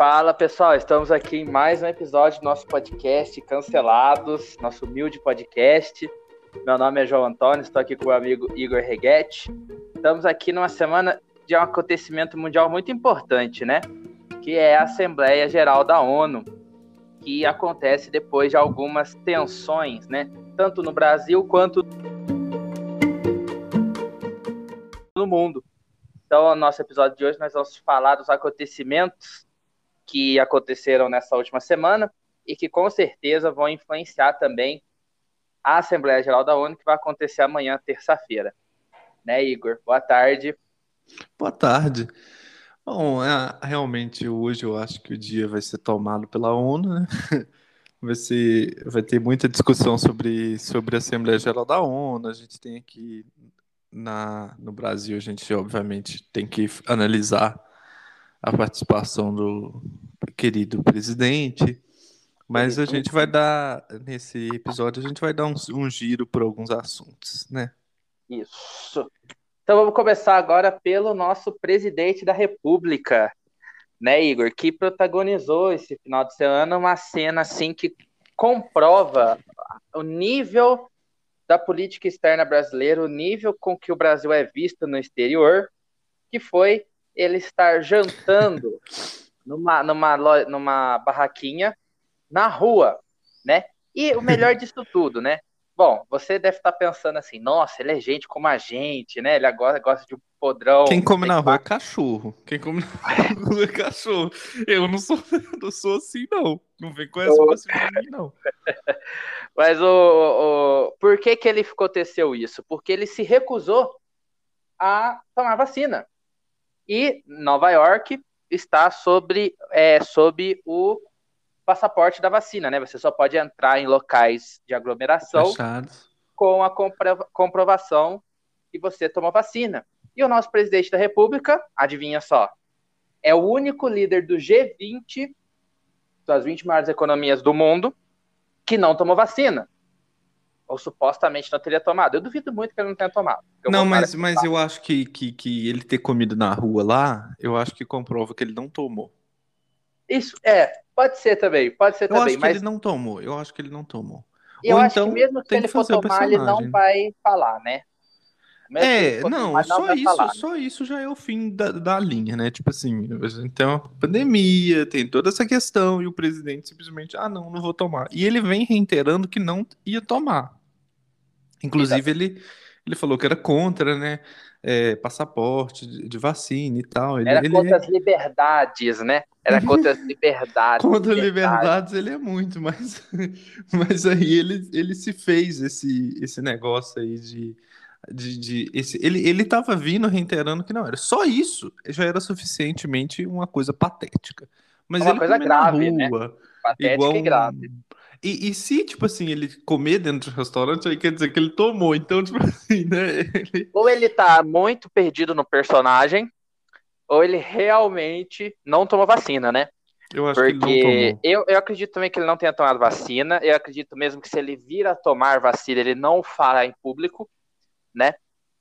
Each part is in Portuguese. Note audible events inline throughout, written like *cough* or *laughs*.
Fala pessoal, estamos aqui em mais um episódio do nosso podcast Cancelados, nosso humilde podcast. Meu nome é João Antônio, estou aqui com o amigo Igor Reguete. Estamos aqui numa semana de um acontecimento mundial muito importante, né? Que é a Assembleia Geral da ONU, que acontece depois de algumas tensões, né? Tanto no Brasil quanto no mundo. Então, no nosso episódio de hoje, nós vamos falar dos acontecimentos que aconteceram nessa última semana e que com certeza vão influenciar também a Assembleia Geral da ONU, que vai acontecer amanhã, terça-feira. Né, Igor? Boa tarde. Boa tarde. Bom, é, realmente hoje eu acho que o dia vai ser tomado pela ONU, né? *laughs* Vai, ser, vai ter muita discussão sobre, sobre a Assembleia Geral da ONU. A gente tem aqui na, no Brasil, a gente obviamente tem que analisar a participação do querido presidente. Mas a gente vai dar, nesse episódio, a gente vai dar um, um giro por alguns assuntos, né? Isso. Então vamos começar agora pelo nosso presidente da República, né, Igor, que protagonizou esse final de semana uma cena assim que comprova o nível da política externa brasileira, o nível com que o Brasil é visto no exterior, que foi ele estar jantando *laughs* numa, numa, numa barraquinha na rua, né? E o melhor disso tudo, né? Bom, você deve estar pensando assim, nossa, ele é gente como a gente, né? Ele agora gosta de um podrão. Quem come na rua é cachorro. Quem come na rua é cachorro. Eu não sou, *laughs* não sou assim, não. Não vem com essa possibilidade, mim, não. *laughs* Mas o, o, por que que ele aconteceu isso? Porque ele se recusou a tomar vacina. E Nova York está sobre, é, sob o passaporte da vacina, né? Você só pode entrar em locais de aglomeração Fechados. com a comprovação que você tomou vacina. E o nosso presidente da República, adivinha só, é o único líder do G20, das 20 maiores economias do mundo, que não tomou vacina ou supostamente não teria tomado. Eu duvido muito que ele não tenha tomado. Não, mas, mas eu acho que, que, que ele ter comido na rua lá, eu acho que comprova que ele não tomou. Isso, é, pode ser também, pode ser eu também. Acho mas... que ele não tomou, eu acho que ele não tomou. Eu Ou acho então, que mesmo se ele for tomar, ele não vai falar, né? Mesmo é, não, tomar, só não isso, falar, só né? isso já é o fim da, da linha, né? Tipo assim, tem uma pandemia, tem toda essa questão, e o presidente simplesmente, ah, não, não vou tomar. E ele vem reiterando que não ia tomar. Inclusive, ele, ele falou que era contra, né? É, passaporte de, de, vacina e tal. Ele, era ele... contra as liberdades, né? Era contra as liberdades. contra liberdades. liberdades ele é muito, mas, *laughs* mas aí ele, ele se fez esse, esse negócio aí de. De, de esse, ele, ele tava vindo reiterando que não era só isso já era suficientemente uma coisa patética mas uma ele coisa grave, né? rua, né? Patética igual e grave. E, e, se, tipo assim, ele comer dentro do restaurante, aí quer dizer que ele tomou. Então, tipo assim, né? Ele... Ou ele tá muito perdido no personagem, ou ele realmente não tomou vacina, né? Eu acho Porque que ele não tomou. Eu, eu acredito também que ele não tenha tomado vacina. Eu acredito mesmo que se ele vir a tomar vacina, ele não fará em público, né?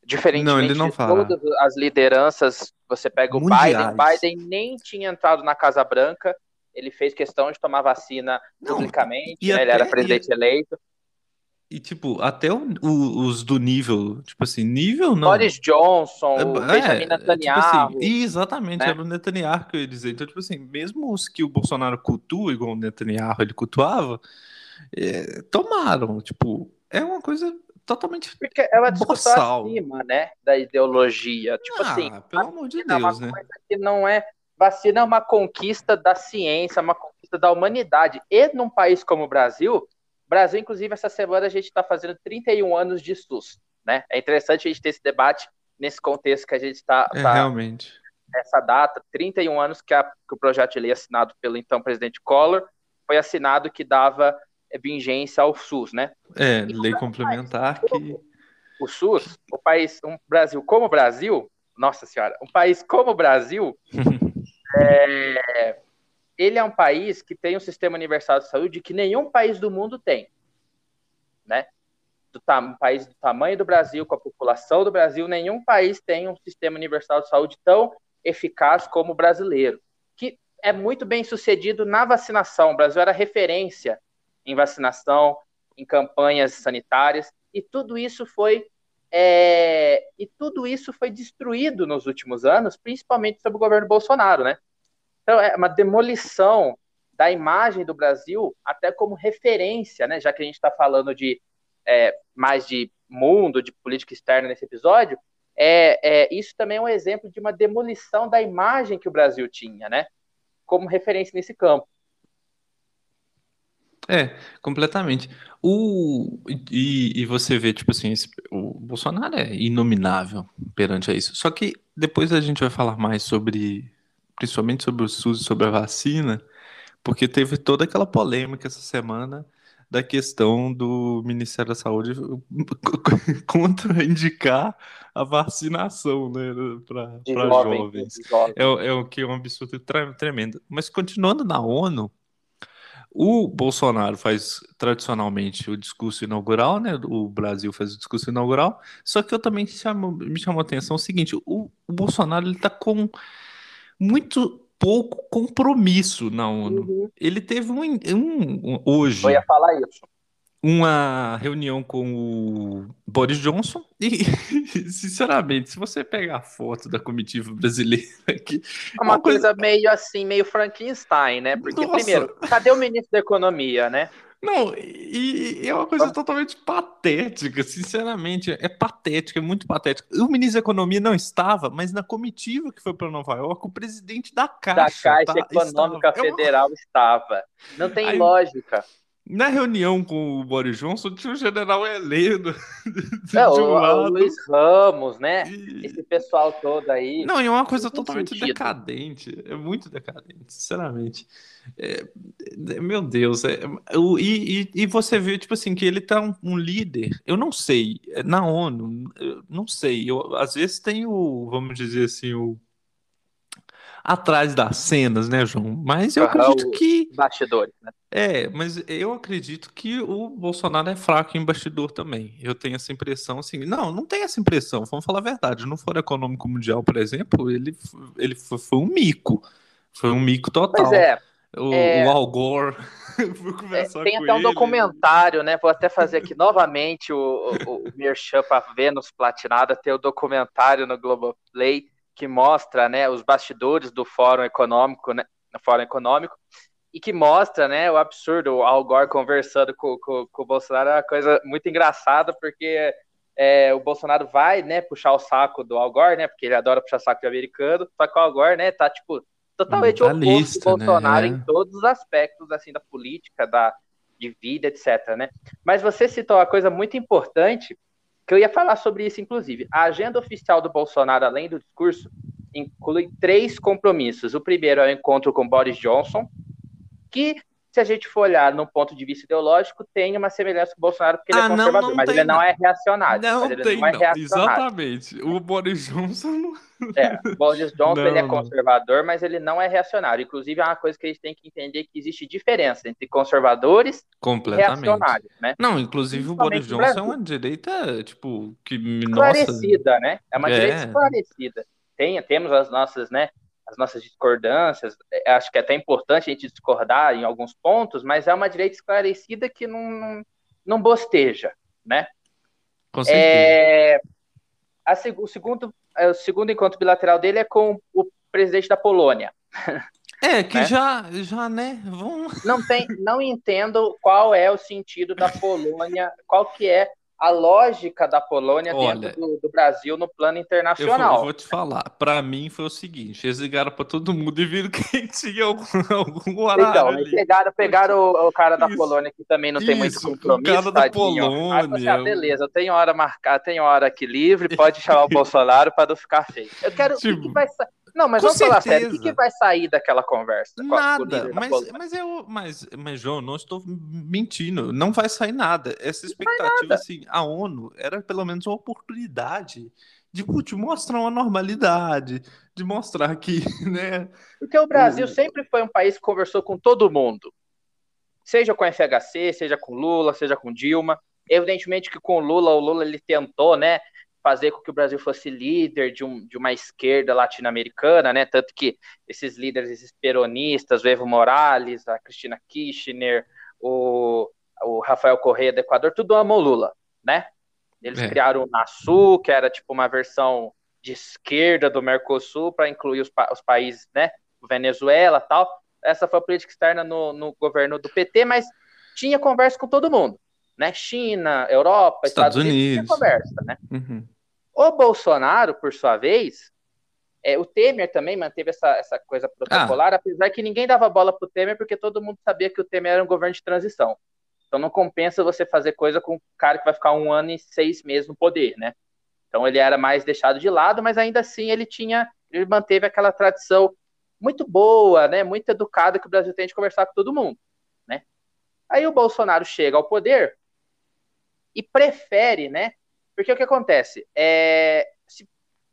Diferentemente não, não de todas as lideranças, você pega o Mundiais. Biden, Biden nem tinha entrado na Casa Branca, ele fez questão de tomar vacina não, publicamente, né? até, ele era presidente e, eleito. E, tipo, até o, o, os do nível, tipo assim, nível não. Boris Johnson, é, Benjamin Netanyahu. Tipo assim, exatamente, né? era o Netanyahu que eu ia dizer. Então, tipo assim, mesmo os que o Bolsonaro cultua, igual o Netanyahu ele cultuava, é, tomaram, tipo, é uma coisa totalmente Porque é uma discussão acima, né, da ideologia. Tipo ah, assim, pelo amor de Deus, é uma né? coisa que não é Vacina é uma conquista da ciência, uma conquista da humanidade. E num país como o Brasil, Brasil, inclusive, essa semana a gente está fazendo 31 anos de SUS. Né? É interessante a gente ter esse debate nesse contexto que a gente está. É, tá, realmente. Essa data, 31 anos que, a, que o projeto de lei assinado pelo então presidente Collor foi assinado que dava vigência ao SUS, né? É, e lei complementar país, que. O SUS, o país, um Brasil como o Brasil, nossa senhora, um país como o Brasil *laughs* É, ele é um país que tem um sistema universal de saúde que nenhum país do mundo tem, né? Do um país do tamanho do Brasil, com a população do Brasil, nenhum país tem um sistema universal de saúde tão eficaz como o brasileiro, que é muito bem sucedido na vacinação. O Brasil era referência em vacinação, em campanhas sanitárias, e tudo isso foi é, e tudo isso foi destruído nos últimos anos, principalmente sob o governo Bolsonaro, né? Então é uma demolição da imagem do Brasil até como referência, né? Já que a gente está falando de é, mais de mundo, de política externa nesse episódio, é, é, isso também é um exemplo de uma demolição da imagem que o Brasil tinha, né? Como referência nesse campo. É, completamente. O, e, e você vê, tipo assim, esse, o Bolsonaro é inominável perante a isso. Só que depois a gente vai falar mais sobre, principalmente sobre o SUS e sobre a vacina, porque teve toda aquela polêmica essa semana da questão do Ministério da Saúde *laughs* contra indicar a vacinação né, para jovens. É, é o que é um absurdo tremendo. Mas continuando na ONU, o Bolsonaro faz tradicionalmente o discurso inaugural, né? O Brasil faz o discurso inaugural. Só que eu também chamo, me chamou a atenção o seguinte: o, o Bolsonaro ele está com muito pouco compromisso na ONU. Uhum. Ele teve um, um, um hoje. Eu ia falar isso uma reunião com o Boris Johnson e, *laughs* sinceramente, se você pegar a foto da comitiva brasileira aqui... É uma, uma coisa, coisa, meio assim, meio Frankenstein, né? Porque, Nossa. primeiro, cadê o ministro da Economia, né? Não, e, e é uma coisa totalmente patética, sinceramente, é patética, é muito patética. O ministro da Economia não estava, mas na comitiva que foi para Nova York, o presidente da Caixa... Da Caixa tá, Econômica estava. Federal é uma... estava. Não tem Aí, lógica. Na reunião com o Boris Johnson, tinha o general Heleno. *laughs* De, um o, lado. o Luiz Ramos, né? E... Esse pessoal todo aí. Não, e é uma coisa totalmente sentido. decadente. É muito decadente, sinceramente. É, meu Deus. É, o, e, e, e, você vê, tipo assim, que ele tá um, um, líder. Eu não sei. É, na ONU, eu não sei. Eu, às vezes tem o, vamos dizer assim, o atrás das cenas, né, João? Mas eu acredito que. Bastidores, né? É, mas eu acredito que o Bolsonaro é fraco em bastidor também. Eu tenho essa impressão, assim. Não, não tem essa impressão, vamos falar a verdade. No Fórum Econômico Mundial, por exemplo, ele, ele foi, foi um mico. Foi um mico total. Pois é. O, é... o Al Gore. *laughs* É, tem até um ele. documentário, né? Vou até fazer aqui *laughs* novamente o, o, o Merchan para Vênus Platinada. Tem o documentário no Globoplay que mostra né, os bastidores do Fórum Econômico, né, Fórum Econômico, e que mostra né, o absurdo, o Al Gore conversando com, com, com o Bolsonaro, é uma coisa muito engraçada, porque é, o Bolsonaro vai né, puxar o saco do Al Gore, né, porque ele adora puxar saco de americano, só que o Al Gore né, tá tipo, totalmente oposto do Bolsonaro né? em todos os aspectos assim, da política, da, de vida, etc. Né? Mas você citou uma coisa muito importante, que eu ia falar sobre isso, inclusive. A agenda oficial do Bolsonaro, além do discurso, inclui três compromissos. O primeiro é o encontro com Boris Johnson, que, se a gente for olhar no ponto de vista ideológico, tem uma semelhança com o Bolsonaro, porque ele é ah, é conservador, não, não mas ele não, não é reacionário. Não ele tem, não. É. Exatamente. O Boris Johnson é, o Boris Johnson ele é conservador, mas ele não é reacionário. Inclusive, é uma coisa que a gente tem que entender que existe diferença entre conservadores e reacionários, né? Não, inclusive o Boris Johnson é uma direita, tipo, que esclarecida, nossa... né? É uma é. direita esclarecida. Tem, temos as nossas, né? As nossas discordâncias. É, acho que é até importante a gente discordar em alguns pontos, mas é uma direita esclarecida que não, não, não bosteja, né? Com certeza. É, a, o segundo é, o segundo encontro bilateral dele é com o presidente da Polônia. *laughs* É, que né? já, já, né, vamos... Não tem, não entendo qual é o sentido da *laughs* Polônia, qual que é a lógica da Polônia Olha, dentro do, do, Brasil no plano internacional. Eu vou, eu vou te falar, para mim foi o seguinte, eles ligaram para todo mundo e viram *laughs* quem tinha algum, algum horário Então, ali. pegaram, pegaram o, o cara da Isso. Polônia que também não tem Isso, muito compromisso, o cara da tadinho. Polônia. ah, beleza, eu tenho hora marcada, tenho hora aqui livre, pode chamar o *laughs* Bolsonaro para não ficar feio. Eu quero, tipo, que, que vai não, mas vamos certeza. falar sério. O que, que, vai sair daquela conversa? Nada. Mas, mas, eu, mas, mas, João, não estou mentindo. Não vai sair nada. Essa expectativa, assim, a ONU era pelo menos uma oportunidade de, de mostrar uma normalidade, de mostrar que, *laughs* né? Porque o Brasil o... sempre foi um país que conversou com todo mundo. Seja com a FHC, seja com Lula, seja com Dilma. Evidentemente que com Lula, o Lula ele tentou, né? Fazer com que o Brasil fosse líder de, um, de uma esquerda latino-americana, né? Tanto que esses líderes, esses peronistas, o Evo Morales, a Cristina Kirchner, o, o Rafael Correia do Equador, tudo amou Lula, né? Eles é. criaram o NASU, que era tipo uma versão de esquerda do Mercosul para incluir os, os, países, né? Venezuela tal. Essa foi a política externa no, no governo do PT, mas tinha conversa com todo mundo, né? China, Europa, Estados, Estados Unidos, tinha conversa, né? Uhum. O Bolsonaro, por sua vez, é, o Temer também manteve essa, essa coisa protocolar, ah. apesar que ninguém dava bola pro Temer, porque todo mundo sabia que o Temer era um governo de transição. Então não compensa você fazer coisa com um cara que vai ficar um ano e seis meses no poder, né? Então ele era mais deixado de lado, mas ainda assim ele tinha, ele manteve aquela tradição muito boa, né? Muito educada que o Brasil tem de conversar com todo mundo, né? Aí o Bolsonaro chega ao poder e prefere, né? Porque o que acontece? É, se,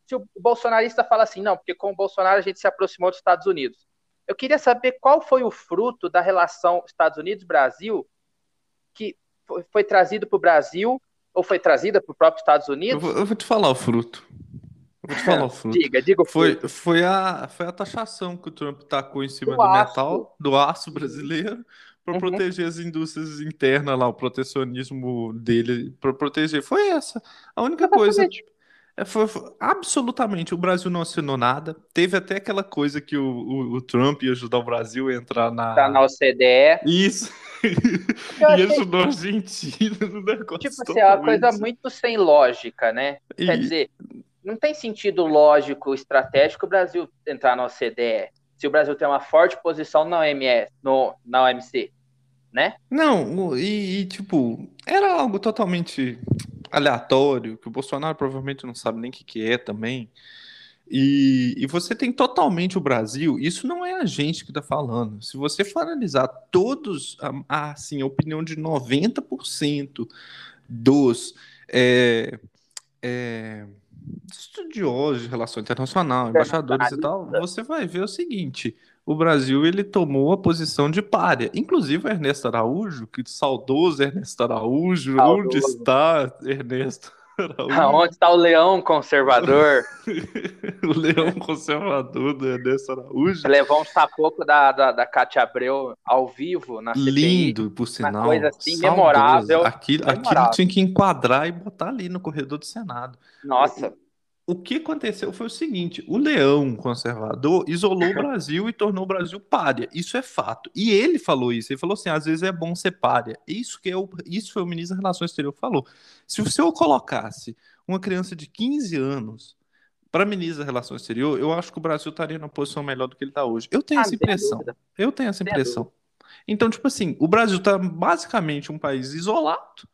se o bolsonarista fala assim, não, porque com o Bolsonaro a gente se aproximou dos Estados Unidos. Eu queria saber qual foi o fruto da relação Estados Unidos-Brasil que foi, foi trazido para o Brasil ou foi trazida para o próprio Estados Unidos? Eu vou, eu vou, te falar o fruto. Eu vou te falar o *laughs* fruto. diga, diga o fruto. Foi, foi, a, foi a taxação que o Trump tacou em cima do, do metal, do aço brasileiro, para uhum. proteger as indústrias internas lá, o protecionismo dele, para proteger. Foi essa. A única Exatamente. coisa. É, foi, foi, absolutamente, o Brasil não assinou nada. Teve até aquela coisa que o, o, o Trump ia ajudar o Brasil a entrar na. Tá na OCDE. Isso. *laughs* e ajudou a Argentina no negócio. Tipo assim, é uma coisa muito sem lógica, né? E... Quer dizer, não tem sentido lógico, estratégico o Brasil entrar na OCDE. Se o Brasil tem uma forte posição na OMS, no, na OMC né? Não, e, e, tipo, era algo totalmente aleatório, que o Bolsonaro provavelmente não sabe nem o que, que é também. E, e, você tem totalmente o Brasil, isso não é a gente que está falando. Se você for analisar todos, assim, a opinião de 90% dos é, é, estudiosos de relação internacional, embaixadores e tal, você vai ver o seguinte: o Brasil ele tomou a posição de párea. Inclusive Ernesto Araújo, que saudoso Ernesto Araújo, saudoso. onde está Ernesto Araújo? *laughs* Onde está o leão conservador? *laughs* o leão conservador do Ernesto Araújo. Levou um sapoco da, da, da Cátia Abreu ao vivo na CPI. Lindo, por sinal. Uma coisa assim, saudoso. memorável. Aquilo, memorável. aquilo tinha que enquadrar e botar ali no corredor do Senado. Nossa, o que aconteceu foi o seguinte: o leão conservador isolou o *laughs* Brasil e tornou o Brasil párea. Isso é fato. E ele falou isso. Ele falou assim: às vezes é bom ser párea. Isso que é o, isso foi o ministro da Relações Exteriores que falou. Se o senhor colocasse uma criança de 15 anos para ministro da Relações Exteriores, eu acho que o Brasil estaria numa posição melhor do que ele está hoje. Eu tenho ah, essa impressão. Eu tenho essa impressão. Então, tipo assim, o Brasil está basicamente um país isolado,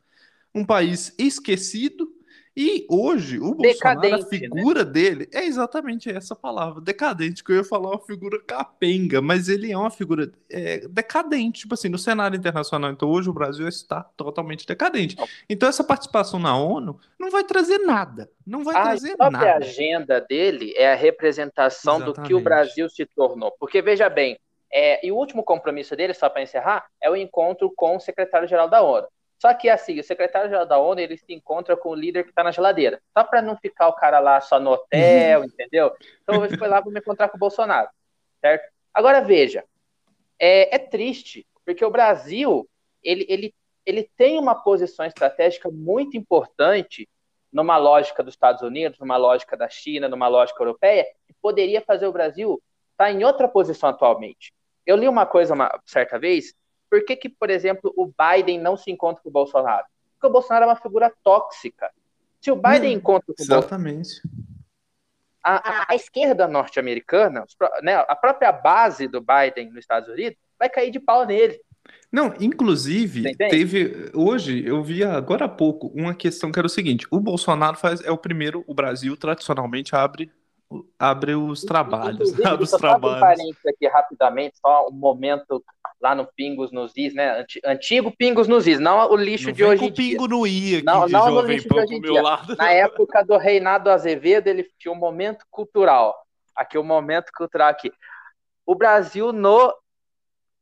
um país esquecido e hoje, o Bolsonaro, a né? figura né? dele é exatamente essa palavra, decadente, que eu ia falar uma figura capenga, mas ele é uma figura é, decadente, tipo assim, no cenário internacional. Então, hoje o Brasil está totalmente decadente. Então, essa participação na ONU não vai trazer nada. Não vai a trazer nada. A agenda dele é a representação exatamente. do que o Brasil se tornou. Porque, veja bem, é, e o último compromisso dele, só para encerrar, é o encontro com o secretário-geral da ONU. Só que assim, o secretário-geral da ONU ele se encontra com o líder que está na geladeira, só para não ficar o cara lá só no hotel, uhum. entendeu? Então ele foi lá para me encontrar com o Bolsonaro, certo? Agora veja, é, é, triste porque o Brasil ele, ele, ele tem uma posição estratégica muito importante numa lógica dos Estados Unidos, numa lógica da China, numa lógica europeia, que poderia fazer o Brasil estar tá em outra posição atualmente. Eu li uma coisa uma certa vez por que, que, por exemplo, o Biden não se encontra com o Bolsonaro? Porque o Bolsonaro é uma figura tóxica. Se o Biden hum, encontra com o Exatamente. A, a, a, esquerda norte-americana, né, a própria base do Biden nos Estados Unidos, vai cair de pau nele. Não, inclusive, teve. Hoje, eu vi agora há pouco uma questão que era o seguinte: o Bolsonaro faz, é o primeiro, o Brasil tradicionalmente abre abre os trabalhos. Inclusive, abre os trabalhos. Um parênteses aqui rapidamente, só um momento lá no Pingos nos Is, né? Antigo Pingos nos Is, não o lixo não de hoje dia. Pingo no I aqui não, não no lixo de hoje em dia. Lado. Na época do Reinado Azevedo, ele tinha um momento cultural. Aqui o um momento cultural aqui. O Brasil no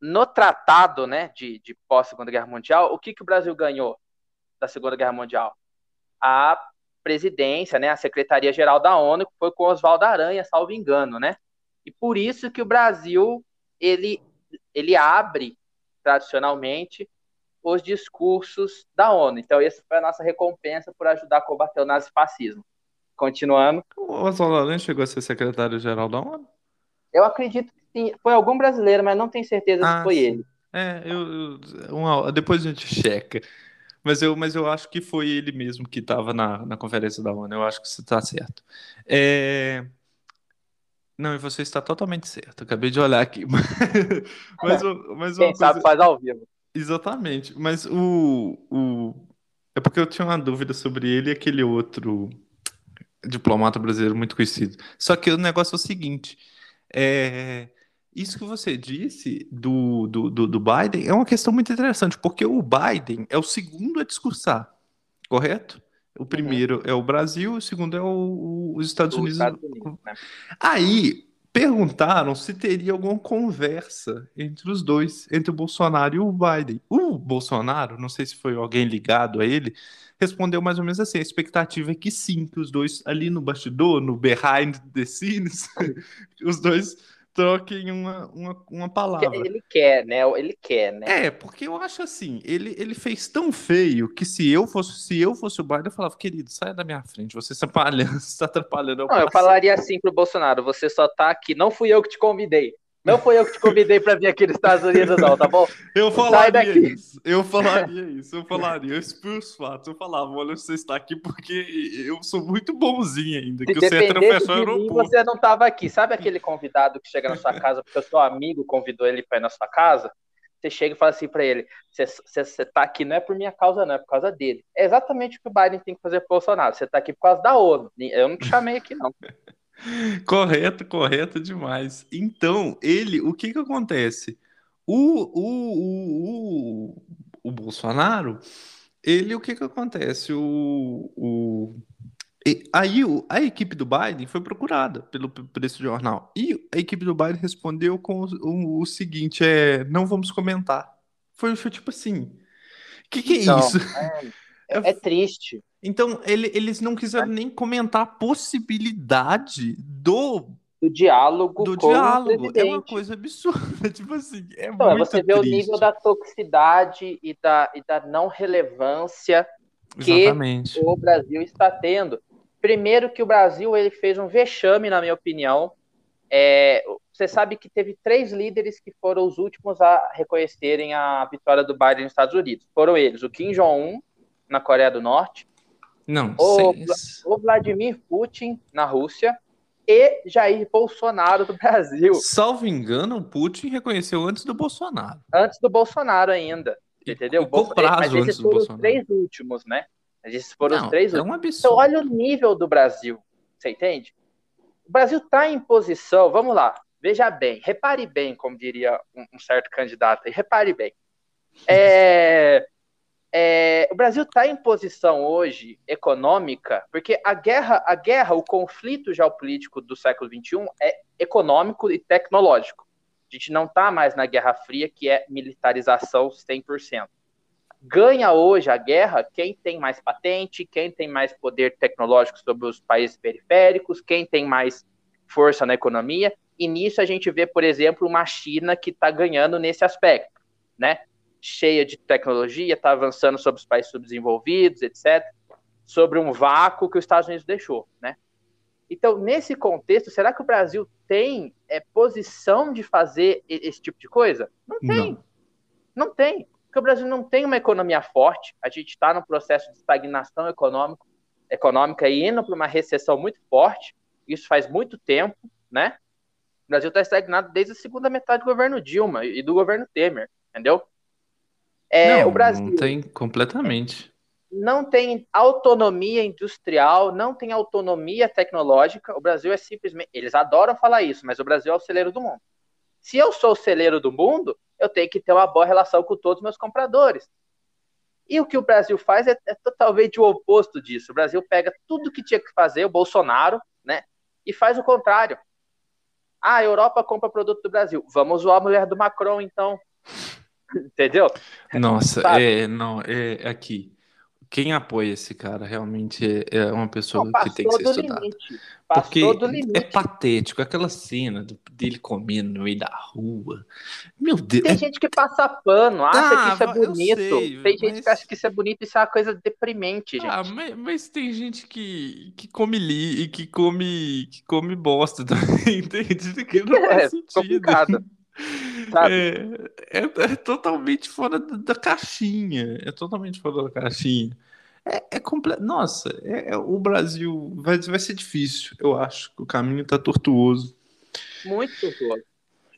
no tratado, né, de, de pós Segunda Guerra Mundial, o que que o Brasil ganhou da Segunda Guerra Mundial? A presidência, né, a Secretaria-Geral da ONU, que foi com Oswaldo Aranha, salvo engano, né? E por isso que o Brasil, ele, ele abre, tradicionalmente, os discursos da ONU. Então, essa foi a nossa recompensa por ajudar a combater o nazifascismo. Continuando. O Oswaldo Aranha chegou a ser secretário-geral da ONU? Eu acredito que sim. Foi algum brasileiro, mas não tenho certeza ah, se foi sim. ele. É, eu, eu uma, depois a gente checa. Mas eu, mas eu acho que foi ele mesmo que estava na, na conferência da ONU. Eu acho que você está certo. É... Não, e você está totalmente certo. Acabei de olhar aqui. *laughs* mas, mas Quem sabe faz ao vivo. Exatamente. Mas o, o. É porque eu tinha uma dúvida sobre ele e aquele outro diplomata brasileiro muito conhecido. Só que o negócio é o seguinte: é... isso que você disse do, do, do, do Biden é uma questão muito interessante, porque o Biden é o segundo a discursar, correto? O uhum. primeiro uhum. é o Brasil, o segundo é o, os Estados Unidos. Estados Unidos né? Aí perguntaram se teria alguma conversa entre os dois, entre o Bolsonaro e o Biden. O Bolsonaro, não sei se foi alguém ligado a ele, respondeu mais ou menos assim: a expectativa é que sim, que os dois ali no bastidor, no behind the scenes, *laughs* os dois troquem uma, uma, uma palavra. Ele quer, né? Ele quer, né? É, porque eu acho assim, ele, ele fez tão feio que se eu fosse, se eu fosse o Biden, eu falava, querido, sai da minha frente, você está atrapalhando, *laughs* você está atrapalhando. Não, eu falaria assim pro Bolsonaro, você só tá aqui, não fui eu que te convidei. Não foi eu que te convidei para vir aqui nos Estados Unidos, não, tá bom? Eu falaria isso. Eu falaria isso. Eu falaria. Eu expus os fatos. Eu falava: olha, você está aqui porque eu sou muito bonzinho ainda. Que você atravessou aeroporto. Mim, você não estava aqui. Sabe aquele convidado que chega na sua casa porque o seu amigo convidou ele para ir na sua casa? Você chega e fala assim para ele: você está aqui não é por minha causa, não, é por causa dele. É exatamente o que o Biden tem que fazer pro Bolsonaro. Você está aqui por causa da ONU. Eu não te chamei aqui, não. Correto, correto demais. Então, ele, o que que acontece? O, o, o, o, o Bolsonaro, ele, o que que acontece? O, o, aí a equipe do Biden foi procurada pelo, por esse jornal. E a equipe do Biden respondeu com o, o, o seguinte: é, não vamos comentar. Foi, foi tipo assim. O que, que é então, isso? É, *laughs* é, é triste. Então, ele, eles não quiseram nem comentar a possibilidade do do diálogo do diálogo. É uma coisa absurda, *laughs* tipo assim, é então, muito você vê triste. o nível da toxicidade e da, e da não relevância que Exatamente. o Brasil está tendo. Primeiro que o Brasil ele fez um vexame, na minha opinião. É, você sabe que teve três líderes que foram os últimos a reconhecerem a vitória do Biden nos Estados Unidos. Foram eles, o Kim Jong-un, na Coreia do Norte, não, o, o Vladimir Putin na Rússia e Jair Bolsonaro do *laughs* Brasil. Salvo engano, o Putin reconheceu antes do Bolsonaro. Antes do Bolsonaro ainda, entendeu? Qual prazo Mas esses foram os três últimos, né? Esses foram Não, os três é um absurdo. Então olha o nível do Brasil, você entende? O Brasil está em posição, vamos lá, veja bem, repare bem, como diria um, um certo candidato aí, repare bem. É, *laughs* é, o Brasil está em posição hoje econômica, porque a guerra, a guerra, o conflito geopolítico do século XXI é econômico e tecnológico. A gente não está mais na Guerra Fria, que é militarização 100%. Ganha hoje a guerra quem tem mais patente, quem tem mais poder tecnológico sobre os países periféricos, quem tem mais força na economia. E nisso a gente vê, por exemplo, uma China que está ganhando nesse aspecto, né? Cheia de tecnologia, está avançando sobre os países subdesenvolvidos, etc., sobre um vácuo que os Estados Unidos deixou, né? Então, nesse contexto, será que o Brasil tem é, posição de fazer esse tipo de coisa? Não tem. Não. não tem. Porque o Brasil não tem uma economia forte, a gente está num processo de estagnação econômico, econômica e indo para uma recessão muito forte, isso faz muito tempo, né? O Brasil está estagnado desde a segunda metade do governo Dilma e do governo Temer, entendeu? É, não, o Brasil não tem completamente. Não tem autonomia industrial, não tem autonomia tecnológica. O Brasil é simplesmente. Eles adoram falar isso, mas o Brasil é o celeiro do mundo. Se eu sou o celeiro do mundo, eu tenho que ter uma boa relação com todos os meus compradores. E o que o Brasil faz é, é totalmente o oposto disso. O Brasil pega tudo que tinha que fazer, o Bolsonaro, né? E faz o contrário. Ah, a Europa compra produto do Brasil. Vamos zoar a mulher do Macron, então. Entendeu? Nossa, é, não, é aqui. quem apoia esse cara realmente é, é uma pessoa não, que tem que ser estudada. Porque é patético aquela cena dele comendo no meio da rua. Meu Deus. Tem é... gente que passa pano, acha ah, que isso é bonito. Sei, tem gente mas... que acha que isso é bonito, isso é uma coisa deprimente, gente. Ah, mas, mas tem gente que, que come li e que come, que come bosta também, *laughs* entende? Que não é, faz sentido. Complicado. É, é, é, totalmente fora da caixinha. É totalmente fora da caixinha. É, é completo. Nossa, é, é, o Brasil vai, vai ser difícil, eu acho. O caminho tá tortuoso. Muito tortuoso.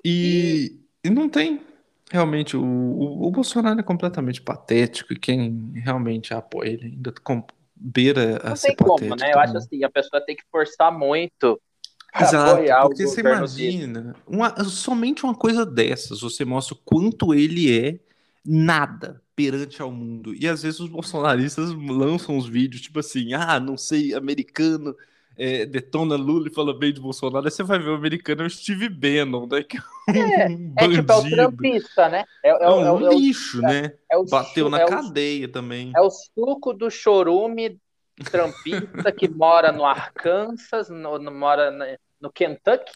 E, e... e não tem. Realmente, o, o, o, Bolsonaro é completamente patético e quem realmente apoia ele ainda com, beira a não ser tem como, né? Eu acho assim, a pessoa tem que forçar muito Exato, porque você imagina, uma, somente uma coisa dessas, você mostra o quanto ele é nada perante ao mundo. E às vezes os bolsonaristas lançam uns vídeos, tipo assim, ah, não sei, americano é, detona Lula e fala bem de Bolsonaro, aí você vai ver o americano é o Steve Bannon, né? Que é, um é, é *laughs* tipo, é o trampista, né? É, é, um lixo, né? Bateu na cadeia também. É o suco do chorume trampista que mora no Arkansas, no, no mora no Kentucky.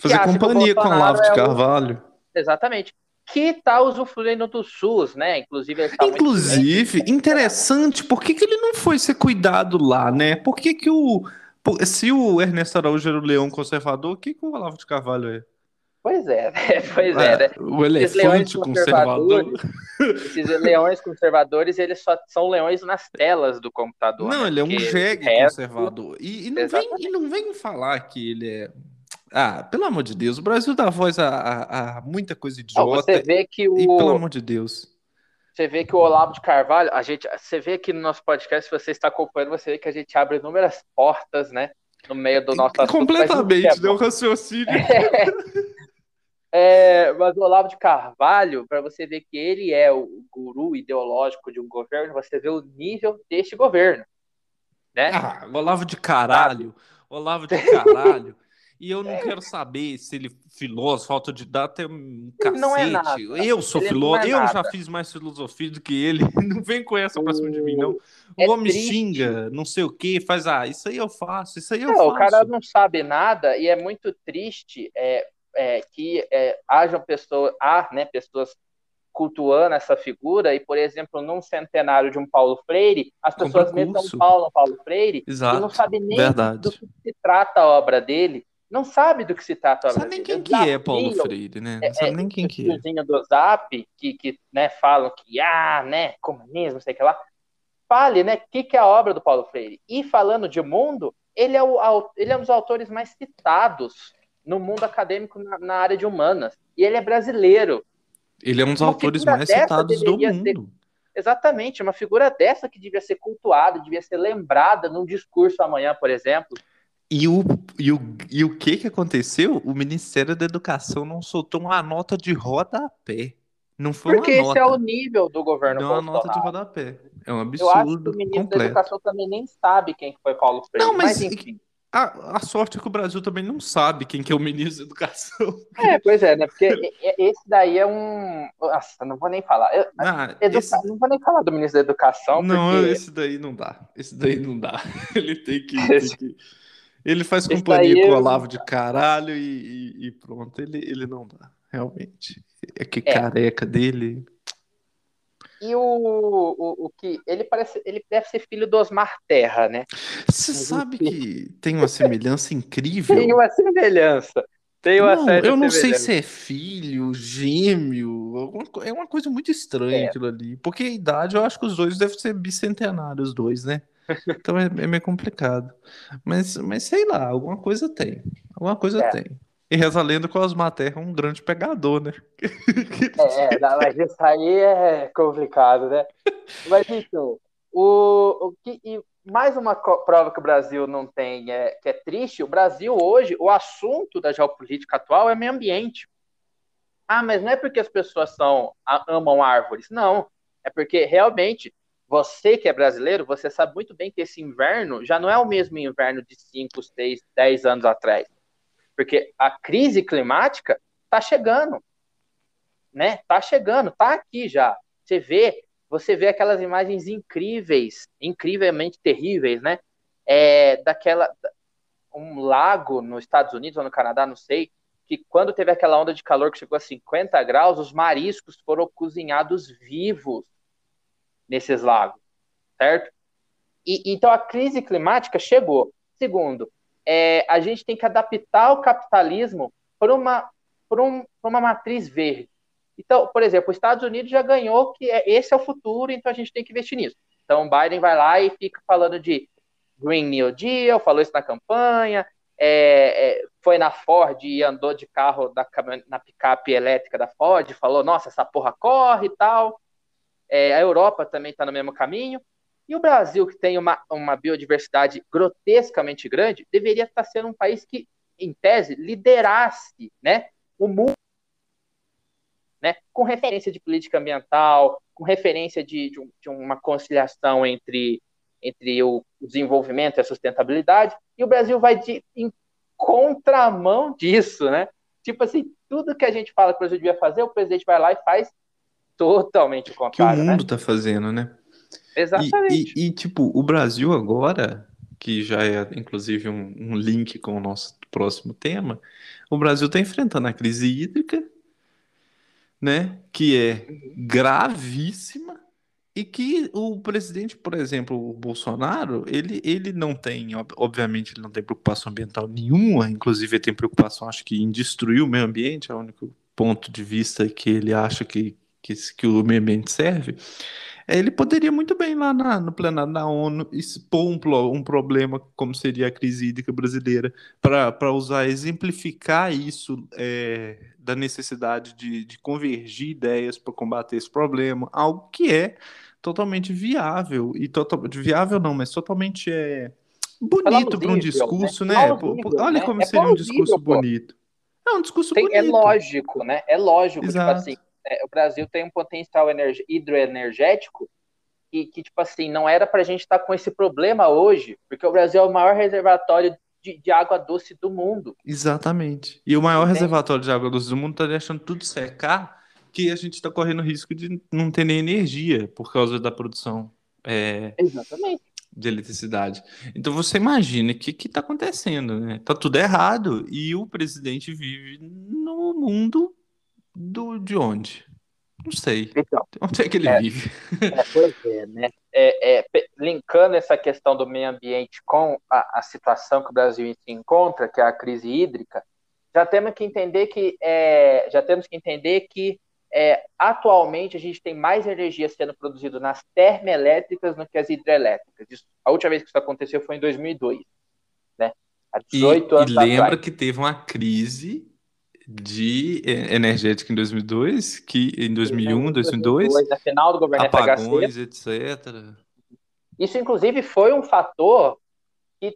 Fazer companhia com o Lavo de é Carvalho. O... Exatamente. Que tá usufruindo do SUS, né? Inclusive, tá Inclusive, interessante, por que, que ele não foi ser cuidado lá, né? Por que, que o. Se o Ernesto Araújo era o leão conservador, o que, que o Olavo de Carvalho é? Pois é, *laughs* né? Pois é, né? O elefante conservador. Esses leões conservadores, eles só são leões nas telas do computador. Não, né? ele é um jegue resto... conservador. E, e, não vem, e não vem falar que ele é. Ah, pelo amor de Deus, o Brasil dá voz a, a, a muita coisa idiota. Não, você vê que o. E, pelo amor de Deus. Você vê que o Olavo de Carvalho, a gente, você vê aqui no nosso podcast, se você está acompanhando, você vê que a gente abre inúmeras portas, né? No meio do nosso assunto. Completamente, deu um raciocínio. É, *laughs* mas o Olavo de Carvalho, para você ver que ele é o guru ideológico de um governo, você vê o nível deste governo. Né? Ah, Olavo de caralho. Olavo de caralho. E eu não *laughs* é. quero saber se ele é filósofo, falta de data é um cacete. Não é nada. Eu sou filósofo, é eu já fiz mais filosofia do que ele. *laughs* Não vem com essa pra cima de mim, não. O é homem triste. xinga, não sei o que, faz, ah, isso aí eu faço, isso aí eu faço. O cara não sabe nada e é muito triste é, é, que é, hajam pessoas, há né, pessoas cultuando essa figura, e, por exemplo, num centenário de um Paulo Freire, as pessoas metam Paulo Paulo Freire Exato. e não sabem nem Verdade. do que se trata a obra dele, não sabe do que se trata a obra sabe dele. Sabe nem quem que é Paulo Freire, né? Não é, sabe nem quem que é. do Zap, que, que né, falam que, ah, né, comunismo, sei que lá, fale, né, o que, que é a obra do Paulo Freire. E falando de mundo, ele é, o, ele é um dos autores mais citados no mundo acadêmico na, na, área de humanas. E ele é brasileiro. Ele é um dos uma autores mais citados do mundo. Ser, exatamente, uma figura dessa que devia ser cultuada, devia ser lembrada num discurso amanhã, por exemplo. E o, e, o, e o que que aconteceu? O Ministério da Educação não soltou uma nota de rodapé. Não foi Porque uma nota. esse é o nível do governo Não é uma nota de rodapé. É um absurdo. Eu acho que o ministro completo. da Educação também nem sabe quem foi Paulo Freire. Não, mas, mas enfim. A, a, sorte é que o Brasil também não sabe quem que é o ministro da Educação. É, pois é, né? Porque esse daí é um. Nossa, não vou nem falar. Eu, ah, educa... esse... Não vou nem falar do ministro da Educação. Não, porque... esse daí não dá. Esse daí não dá. *laughs* Ele tem que. *laughs* Tem que... Ele faz companhia com o Olavo de caralho e, e, e, pronto. Ele, ele não dá, realmente. É que é. careca dele. E o, o, o, que ele parece, ele deve ser filho do Osmar Terra, né? Você sabe que tem uma semelhança incrível. Tem uma semelhança. Tem uma não, eu não sei se é filho, gêmeo, é uma coisa muito estranha é. aquilo ali. Porque a idade, eu acho que os dois devem ser bicentenários, os dois, né? *laughs* Então é, é meio complicado. Mas, mas sei lá, alguma coisa tem. Alguma coisa é. tem. E reza a lenda que o é um grande pegador, né? É, não, mas isso aí é complicado, né? Mas então, o, o que, e mais uma prova que o Brasil não tem, é, que é triste, o Brasil hoje, o assunto da geopolítica atual é meio ambiente. Ah, mas não é porque as pessoas são, amam árvores, não. É porque realmente você que é brasileiro, você sabe muito bem que esse inverno já não é o mesmo inverno de 5, 6, 10 anos atrás. Porque a crise climática está chegando, né? Está chegando, está aqui já. Você vê você vê aquelas imagens incríveis, incrivelmente terríveis, né? É, daquela um lago nos Estados Unidos ou no Canadá, não sei, que quando teve aquela onda de calor que chegou a 50 graus, os mariscos foram cozinhados vivos nesses lagos, certo? E, então a crise climática chegou. Segundo, é, a gente tem que adaptar o capitalismo para uma, por um, uma matriz verde. Então, por exemplo, os Estados Unidos já ganhou que é, esse é o futuro, então a gente tem que investir nisso. Então, Biden vai lá e fica falando de Green New Deal, falou isso na campanha, é, é, foi na Ford e andou de carro da, na picape elétrica da Ford, falou, nossa, essa porra corre e tal. É, a Europa também está no mesmo caminho. E o Brasil, que tem uma, uma biodiversidade grotescamente grande, deveria estar sendo um país que, em tese, liderasse né, o mundo né, com referência de política ambiental, com referência de, de, um, de uma conciliação entre entre o desenvolvimento e a sustentabilidade, e o Brasil vai de, em contramão disso, né? Tipo assim, tudo que a gente fala que o Brasil devia fazer, o presidente vai lá e faz totalmente o contrário. Que o mundo está né? fazendo, né? Exatamente. E, e, e, tipo, o Brasil agora, que já é inclusive um, um link com o nosso próximo tema, o Brasil está enfrentando a crise hídrica, né? Que é gravíssima e que o presidente, por exemplo, o Bolsonaro, ele, ele não tem, obviamente, ele não tem preocupação ambiental nenhuma, inclusive ele tem preocupação, acho que, em destruir o meio ambiente, é o único ponto de vista que ele acha que, que, que o meio ambiente serve. É, ele poderia muito bem lá na, no plenário da ONU expor um, um problema como seria a crise hídrica brasileira, para usar, exemplificar isso é, da necessidade de, de convergir ideias para combater esse problema, algo que é totalmente viável, e totalmente viável não, mas totalmente é, bonito para um né? discurso, né? né? Olha né? como é seria um discurso pô. bonito. É um discurso tem, é bonito. É lógico, né? É lógico, tipo Exato. tipo assim, é, o Brasil tem um potencial hidroenergético que, que, tipo assim, não era para a gente estar tá com esse problema hoje, porque o Brasil é o maior reservatório de, de água doce do mundo. Exatamente. E o maior Entende? reservatório de água doce do mundo está deixando tudo secar, que a gente está correndo risco de não ter nem energia por causa da produção é, Exatamente. de eletricidade. Então você imagina o que está acontecendo, né? Tá tudo errado e o presidente vive no mundo do, de onde? Não sei. Então, onde é que ele é, vive? É, pois é, né? É, é, linkando essa questão do meio ambiente com a, a, situação que o Brasil se encontra, que é a crise hídrica, já temos que entender que é, já temos que entender que é, atualmente a gente tem mais energia sendo produzida nas termoelétricas do que as hidrelétricas. Isso, a última vez que isso aconteceu foi em 2002, né? Há 18 e, anos e lembra atrás. que teve uma crise de energética em 2002, que em 2001, 2002, na final do governo apagões, FHC. etc. Isso, inclusive, foi um fator que,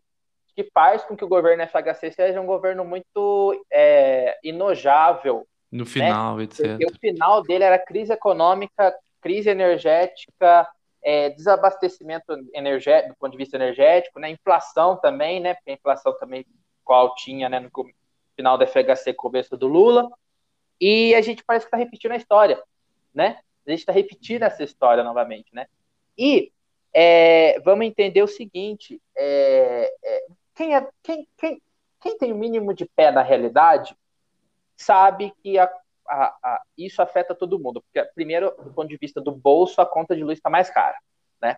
que faz com que o governo FHC seja um governo muito é, inojável. No né? final, né? etc. Porque o final dele era crise econômica, crise energética, é, desabastecimento energético, do ponto de vista energético, né? inflação também, né? Porque a inflação também qual tinha né, no, final da FHC, começo do Lula, e a gente parece que está repetindo a história, né? A gente está repetindo essa história novamente, né? E é, vamos entender o seguinte: é, é, quem, é, quem, quem, quem tem o mínimo de pé na realidade sabe que a, a, a, isso afeta todo mundo. Porque, primeiro, do ponto de vista do bolso, a conta de luz está mais cara, né?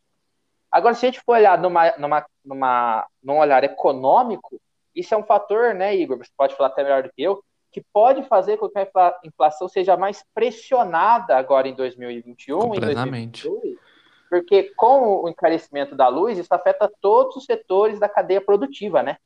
Agora, se a gente for olhar numa, numa, numa, num olhar econômico, isso é um fator, né, Igor? Você pode falar até melhor do que eu, que pode fazer com que a inflação seja mais pressionada agora em 2021 Completamente. Em 2022, porque com o encarecimento da luz, isso afeta todos os setores da cadeia produtiva, né?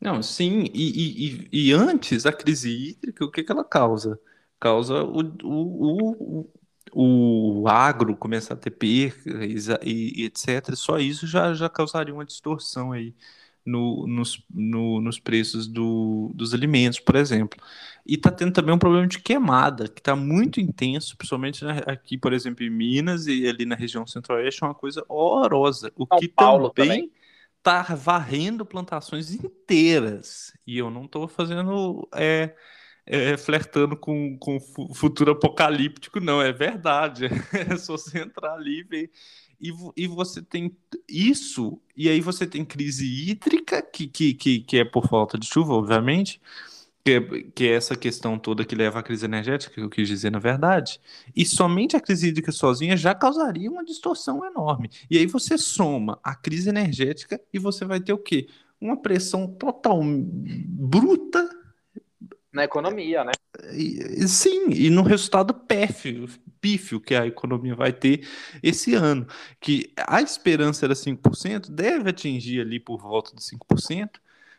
Não, sim, e, e, e antes a crise hídrica, o que, que ela causa? Causa o, o, o, o agro começar a ter percas e, e, etc. Só isso já, já causaria uma distorção aí no, nos, no, nos preços do, dos alimentos, por exemplo. E está tendo também um problema de queimada, que está muito intenso, principalmente aqui, por exemplo, em Minas e ali na região centro-oeste, é uma coisa horrorosa. O São que Paulo também está varrendo plantações inteiras. E eu não estou fazendo é, é, flertando com, com futuro apocalíptico, não, é verdade. *laughs* É só você entrar ali e ver. E, e você tem isso, e aí você tem crise hídrica, que, que, que, que é por falta de chuva, obviamente, que é, que é essa questão toda que leva à crise energética, que eu quis dizer na verdade, e somente a crise hídrica sozinha já causaria uma distorção enorme. E aí você soma a crise energética e você vai ter o quê? Uma pressão total bruta na economia, né? Sim, e no resultado pífio, pífio que a economia vai ter esse ano, que a esperança era 5%, deve atingir ali por volta de 5%,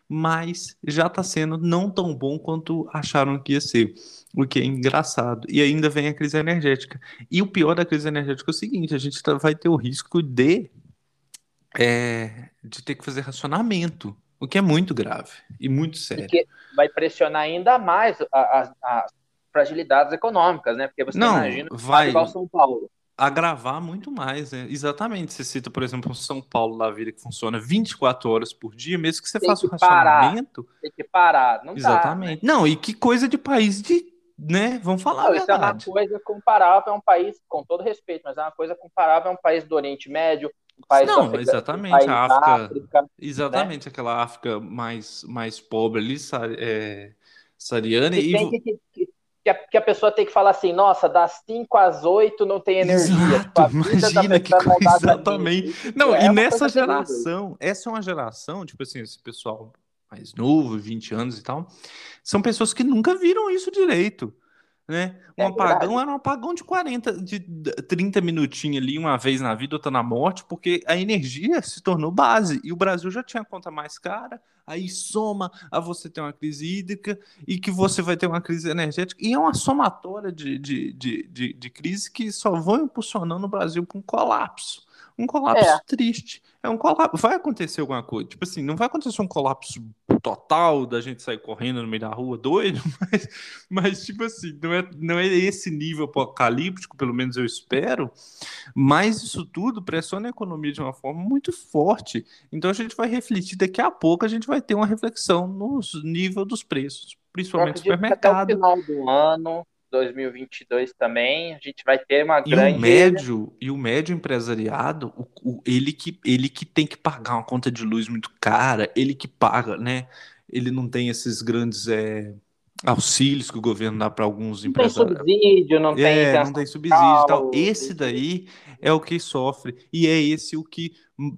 mas já está sendo não tão bom quanto acharam que ia ser, o que é engraçado. E ainda vem a crise energética. E o pior da crise energética é o seguinte: a gente tá, vai ter o risco de, é, de ter que fazer racionamento o que é muito grave e muito sério. Porque vai pressionar ainda mais as fragilidades econômicas, né? Porque você Não, imagina vai igual São Paulo. Agravar muito mais, né? Exatamente. Você cita, por exemplo, São Paulo da vida que funciona 24 horas por dia, mesmo que você tem faça o racionamento. Tem que parar. Não Exatamente. Dá, né? Não, e que coisa de país de. Né? Vamos falar Não, Isso é uma coisa comparável a um país, com todo respeito, mas é uma coisa comparável a um país do Oriente Médio, país não, África, exatamente, a África, África exatamente né? aquela África mais, mais pobre ali, é, Sariana e, e... Que, que, a, que, a, pessoa tem que falar assim, nossa, das 5 às 8 não tem energia. Exato, tipo, imagina que coisa, exatamente. Não, é e nessa geração, essa é uma geração, tipo assim, esse pessoal mais novo, 20 anos e tal, são pessoas que nunca viram isso direito né? Um é apagão era um apagão de 40, de 30 minutinhos ali, uma vez na vida, outra na morte, porque a energia se tornou base. E o Brasil já tinha conta mais cara, aí soma a você ter uma crise hídrica e que você vai ter uma crise energética. E é uma somatória de, de, de, de, de crise que só vão impulsionando o Brasil para um colapso. Um colapso é. triste. É um colapso. Vai acontecer alguma coisa. Tipo assim, não vai acontecer um colapso total da gente sair correndo no meio da rua doido, *laughs* mas, mas tipo assim, não é, não é esse nível apocalíptico, pelo menos eu espero, mas isso tudo pressiona a economia de uma forma muito forte. Então a gente vai refletir daqui a pouco, a gente vai ter uma reflexão no nível dos preços, principalmente no supermercado. Até o final do ano, 2022 também, a gente vai ter uma e grande. O médio, e o médio empresariado, o, o, ele, que, ele que tem que pagar uma conta de luz muito cara, ele que paga, né? Ele não tem esses grandes é, auxílios que o governo dá para alguns empresários. Não tem subsídio, não tem. É, não tem subsídio e tal. Esse daí é o que sofre, e é esse o que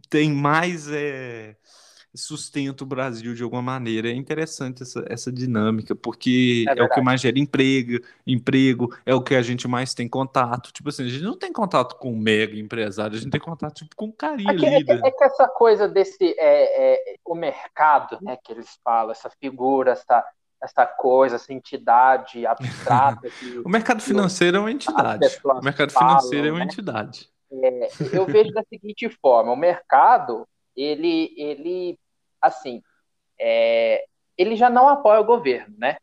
tem mais. É, sustenta o Brasil de alguma maneira. É interessante essa, essa dinâmica, porque é, é, o que mais gera emprego, emprego, é o que a gente mais tem contato. Tipo assim, a gente não tem contato com mega empresário, a gente tem contato tipo, com carinha é que, é, que, é que essa coisa desse é, é, o mercado, né, que eles falam, essa figura, essa, essa coisa, essa entidade abstrata. Que, *laughs* o mercado financeiro é uma entidade. O mercado falam, financeiro é uma né? entidade. É, eu vejo da seguinte forma: o mercado ele, ele assim, é, ele já não apoia o governo, né?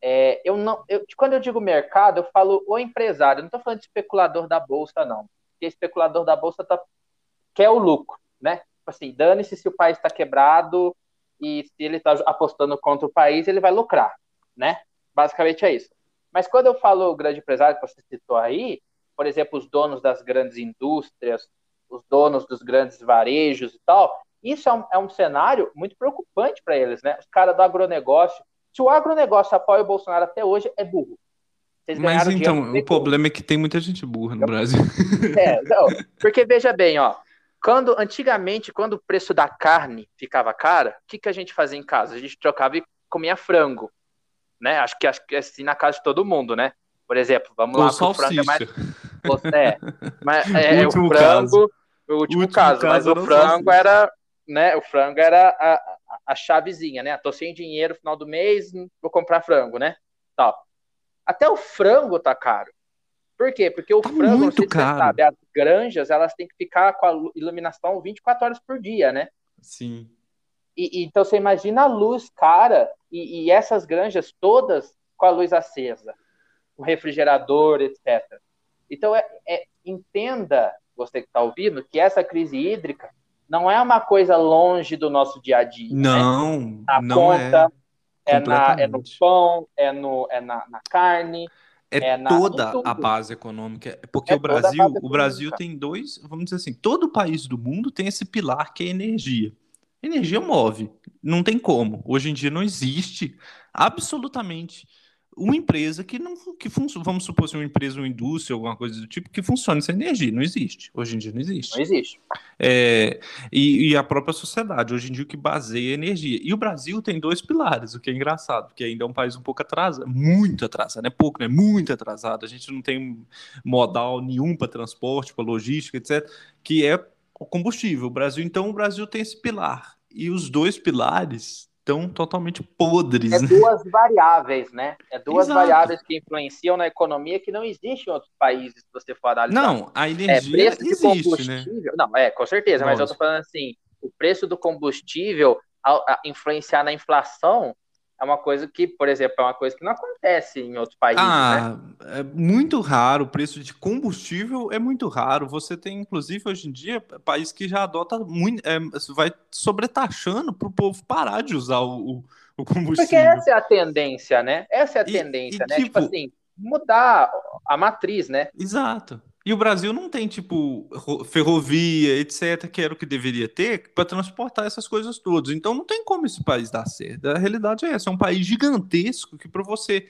É, eu não, eu, quando eu digo mercado, eu falo o empresário, eu não estou falando de especulador da bolsa, não. Porque especulador da bolsa tá, quer o lucro, né? Tipo assim, dane-se se o país está quebrado e se ele está apostando contra o país, ele vai lucrar, né? Basicamente é isso. Mas quando eu falo grande empresário que você citou aí, por exemplo, os donos das grandes indústrias, os donos dos grandes varejos e tal, isso é um, é um cenário muito preocupante para eles, né? Os caras do agronegócio. Se o agronegócio apoia o Bolsonaro até hoje, é burro. Mas então, o problema é que tem muita gente burra no Brasil. *laughs* É, não, porque veja bem, ó. Quando, antigamente, quando o preço da carne ficava cara, o que, que a gente fazia em casa? A gente trocava e comia frango. Né? Acho que acho que é assim na casa de todo mundo, né? Por exemplo, vamos Ou lá, o frango é mais. É, mas, *laughs* é, o, o frango, caso o último, último caso, caso, mas o frango era, né, o frango era a, a, chavezinha, né? Tô sem dinheiro no final do mês, vou comprar frango, né? Tal. Até o frango tá caro. Por quê? Porque o tá frango, muito não sei caro. sabe, as granjas, elas têm que ficar com a iluminação 24 horas por dia, né? Sim. E, então você imagina a luz cara e, e essas granjas todas com a luz acesa, o refrigerador, etc. Então é, é entenda você que está ouvindo, que essa crise hídrica não é uma coisa longe do nosso dia a dia. Não, né? A não conta, é. É, na, é no pão, é, no, é na, na carne, é, é toda a base econômica, porque é o Brasil, o Brasil tem dois, vamos dizer assim, todo país do mundo tem esse pilar que é energia. Energia move, não tem como. Hoje em dia não existe absolutamente uma empresa que não que funciona, vamos supor assim, uma empresa, uma indústria, alguma coisa do tipo, que funcione sem energia. Não existe. Hoje em dia não existe. Não existe. É, e, e, a própria sociedade, hoje em dia, o que baseia a energia. E o Brasil tem dois pilares, o que é engraçado, porque ainda é um país um pouco atrasado, muito atrasado, não é pouco, né? Muito atrasado. A gente não tem modal nenhum para transporte, para logística, etc., que é o combustível. O Brasil, então, o Brasil tem esse pilar. E os dois pilares estão totalmente podres. É né? duas variáveis, né? É duas Exato. variáveis que influenciam na economia que não existem em outros países, se você for analisar. Não, a é, energia é, preço existe, de né? combustível. Né? Não, é, com certeza, Nossa. mas eu tô falando assim, o preço do combustível a, a influenciar na inflação é uma coisa que, por exemplo, é uma coisa que não acontece em outros países. Ah, né? é muito raro. O preço de combustível é muito raro. Você tem, inclusive, hoje em dia, país que já adota muito, é, vai sobretaxando para o povo parar de usar o, o, combustível. Porque essa é a tendência, né? Essa é a tendência, e, e, né? Tipo, tipo assim, mudar a matriz, né? Exato. E o Brasil não tem, tipo, ferrovia, etc., que era o que deveria ter para transportar essas coisas todas. Então não tem como esse país dar certo. A realidade é essa: é um país gigantesco que, para você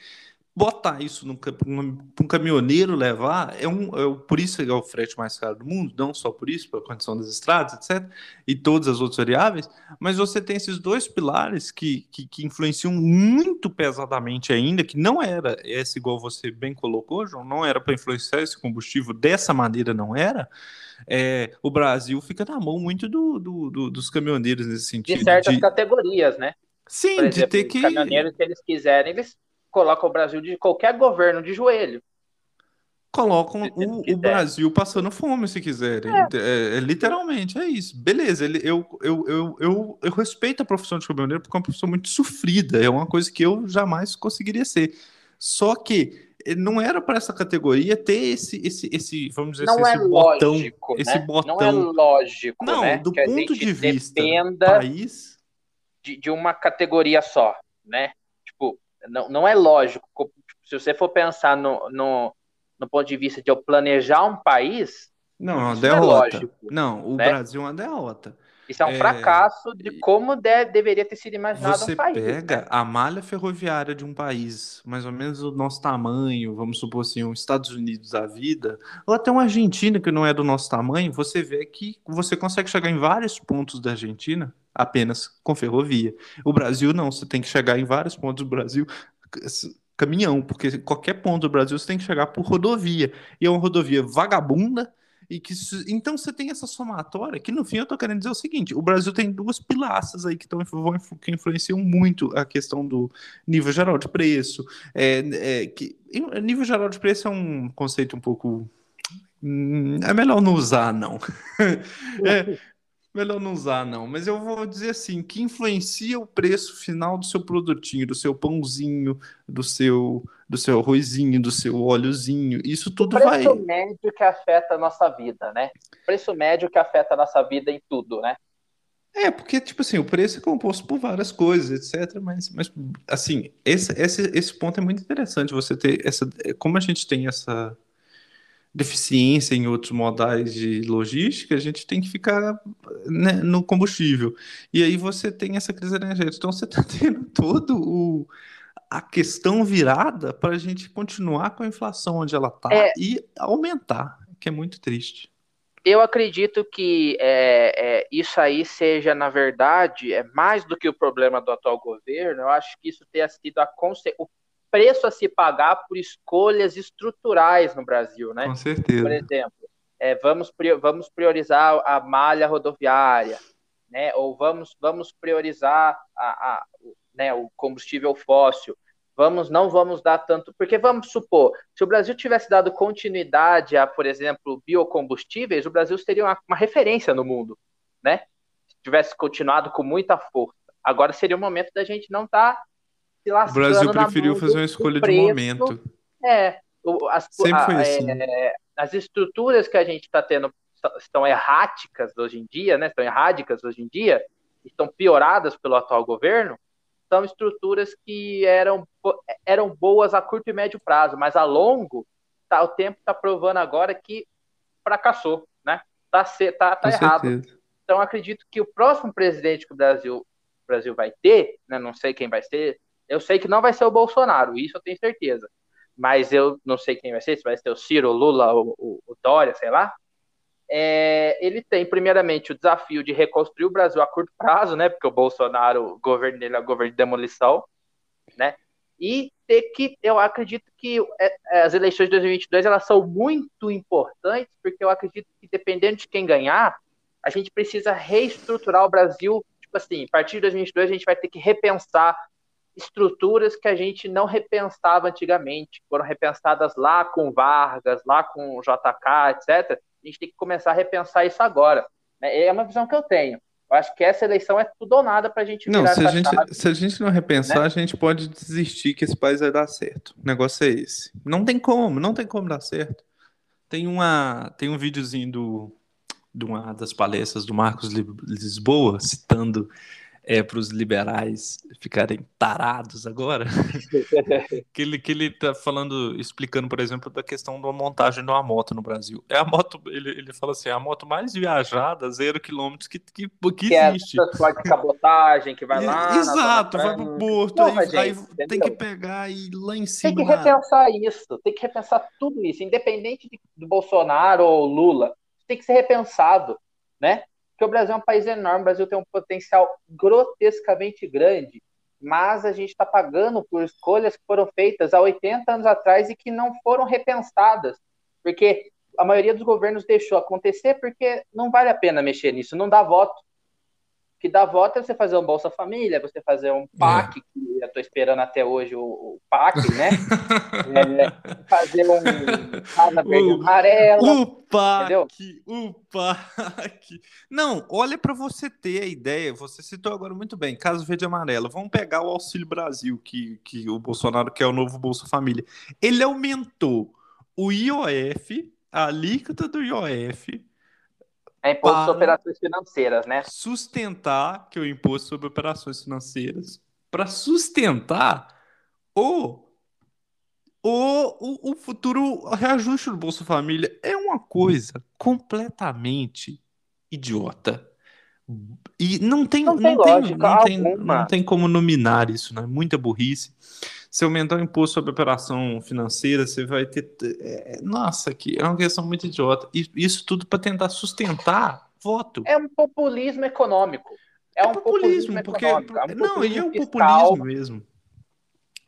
botar isso para um caminhoneiro levar, é um, é, por isso é o frete mais caro do mundo, não só por isso, pela condição das estradas, etc., e todas as outras variáveis, mas você tem esses dois pilares que, que, que influenciam muito pesadamente ainda, que não era esse, igual você bem colocou, João, não era para influenciar esse combustível dessa maneira, não era, é, o Brasil fica na mão muito do, do, do, dos caminhoneiros nesse sentido. De certas de... categorias, né? Sim, exemplo, de ter que. Os caminhoneiros, se eles quiserem, eles coloca o Brasil de qualquer governo de joelho. Colocam o, o, Brasil passando fome, se quiserem. É. É, é, literalmente, é isso. Beleza, ele, eu, eu, eu, eu, eu respeito a profissão de caminhoneiro porque é uma profissão muito sofrida. É uma coisa que eu jamais conseguiria ser. Só que eh, não era para essa categoria ter esse, esse, esse vamos dizer não assim, esse é botão. Lógico, esse né? botão. Não é lógico, não, né? do ponto de vista país... De, de uma categoria só, né? Não, não é lógico. Se você for pensar no, no, no ponto de vista de eu planejar um país. Não, é uma derrota. Não, é lógico, não o né? Brasil é uma derrota. Isso é um é... fracasso de como deve, deveria ter sido imaginado Você um país. Você pega né? a malha ferroviária de um país, mais ou menos do nosso tamanho, vamos supor assim, os Estados Unidos da vida, ou até uma Argentina que não é do nosso tamanho, você vê que você consegue chegar em vários pontos da Argentina apenas com ferrovia. O Brasil não, você tem que chegar em vários pontos do Brasil caminhão, porque qualquer ponto do Brasil você tem que chegar por rodovia. E é uma rodovia vagabunda e que então você tem essa somatória que no fim eu tô querendo dizer o seguinte, o Brasil tem duas pilastras aí que estão que influenciam muito a questão do nível geral de preço, é, é, que nível geral de preço é um conceito um pouco hum, é melhor não usar não. *laughs* É, Melhor não usar, não. Mas eu vou dizer assim, que influencia o preço final do seu produtinho, do seu pãozinho, do seu, do seu arrozinho, do seu óleozinho. Isso tudo vai... O preço vai... médio que afeta a nossa vida, né? Preço médio que afeta a nossa vida em tudo, né? É, porque, tipo assim, o preço é composto por várias coisas, etc. Mas, mas assim, esse, esse, esse ponto é muito interessante, você ter essa... Como a gente tem essa deficiência em outros modais de logística, a gente tem que ficar né, no combustível. E aí você tem essa crise energética. Então você está *laughs* tendo todo o a questão virada para a gente continuar com a inflação onde ela está é, e aumentar, que é muito triste. Eu acredito que é, é, isso aí seja, na verdade, é mais do que o problema do atual governo. Eu acho que isso tenha sido a o preço a se pagar por escolhas estruturais no Brasil, né? Com certeza. Por exemplo, é, vamos, vamos priorizar a malha rodoviária, né? Ou vamos, vamos priorizar a, a, né, o combustível fóssil. Vamos, não vamos dar tanto, porque vamos supor, se o Brasil tivesse dado continuidade a, por exemplo, biocombustíveis, o Brasil seria uma, uma referência no mundo, né? Se tivesse continuado com muita força. Agora seria o momento da gente não estar tá se lascando. O Brasil preferiu fazer uma escolha preço, de momento. É, as, Sempre foi assim. É, as estruturas que a gente está tendo estão erráticas hoje em dia, né? Estão erráticas hoje em dia, estão pioradas pelo atual governo. são estruturas que eram, eram boas a curto e médio prazo, mas a longo, tá, o tempo está provando agora que fracassou, né? Tá, tá, tá errado. Certeza. Então, acredito que o próximo presidente que o Brasil, o Brasil vai ter, né, não sei quem vai ser, eu sei que não vai ser o Bolsonaro, isso eu tenho certeza. Mas eu não sei quem vai ser, se vai ser o Ciro, o Lula, o, o, o Dória, sei lá. É, ele tem, primeiramente, o desafio de reconstruir o Brasil a curto prazo, né? Porque o Bolsonaro, o governo dele é o governo de demolição, né? E ter que, eu acredito que é, é, as eleições de 2022 elas são muito importantes, porque eu acredito que dependendo de quem ganhar, a gente precisa reestruturar o Brasil. Tipo assim, a partir de 2022 a gente vai ter que repensar estruturas que a gente não repensava antigamente, foram repensadas lá com Vargas, lá com JK, etc. A gente tem que começar a repensar isso agora. Né? É uma visão que eu tenho. Eu acho que essa eleição é tudo ou nada para a gente não, se a gente, chave, se a gente não repensar, né? a gente pode desistir que esse país vai dar certo. O negócio é esse. Não tem como, não tem como dar certo. Tem uma, tem um videozinho do de uma das palestras do Marcos Lisboa, citando é, para os liberais ficarem tarados agora, *laughs* que ele que ele está falando, explicando, por exemplo, da questão da montagem de uma moto no Brasil. É a moto, ele, ele fala assim, é a moto mais viajada, zero quilômetros que, que, que, que existe. É a cabotagem, que vai lá. Exato, vai para o porto, Porra, aí, gente, aí tem que pegar e ir lá em cima. Tem que repensar isso, tem que repensar tudo isso, independente de, do Bolsonaro ou Lula, tem que ser repensado, né? Porque o Brasil é um país enorme, o Brasil tem um potencial grotescamente grande, mas a gente está pagando por escolhas que foram feitas há 80 anos atrás e que não foram repensadas, porque a maioria dos governos deixou acontecer porque não vale a pena mexer nisso, não dá voto que dá voto é você fazer um Bolsa Família, você fazer um PAC, é. que eu estou esperando até hoje o, o PAC, né? *laughs* é, fazer um Casa Verde o, Amarela. O PAC, entendeu? o PAC. Não, olha para você ter a ideia, você citou agora muito bem, Casa Verde Amarela. Vamos pegar o Auxílio Brasil, que, que o Bolsonaro quer o novo Bolsa Família. Ele aumentou o IOF, a alíquota do IOF, é imposto sobre operações financeiras, né? Sustentar, que é o imposto sobre operações financeiras, para sustentar o, o, o, futuro reajuste do Bolsa Família. É uma coisa completamente idiota. E não tem, não tem, não lógica não tem, não tem como nominar isso, né? Muita burrice. Se aumentar o imposto sobre operação financeira, você vai ter. É, nossa, que é uma questão muito idiota. E isso tudo para tentar sustentar voto. É um populismo econômico. É, é um populismo, populismo porque. É um não, e é um populismo mesmo.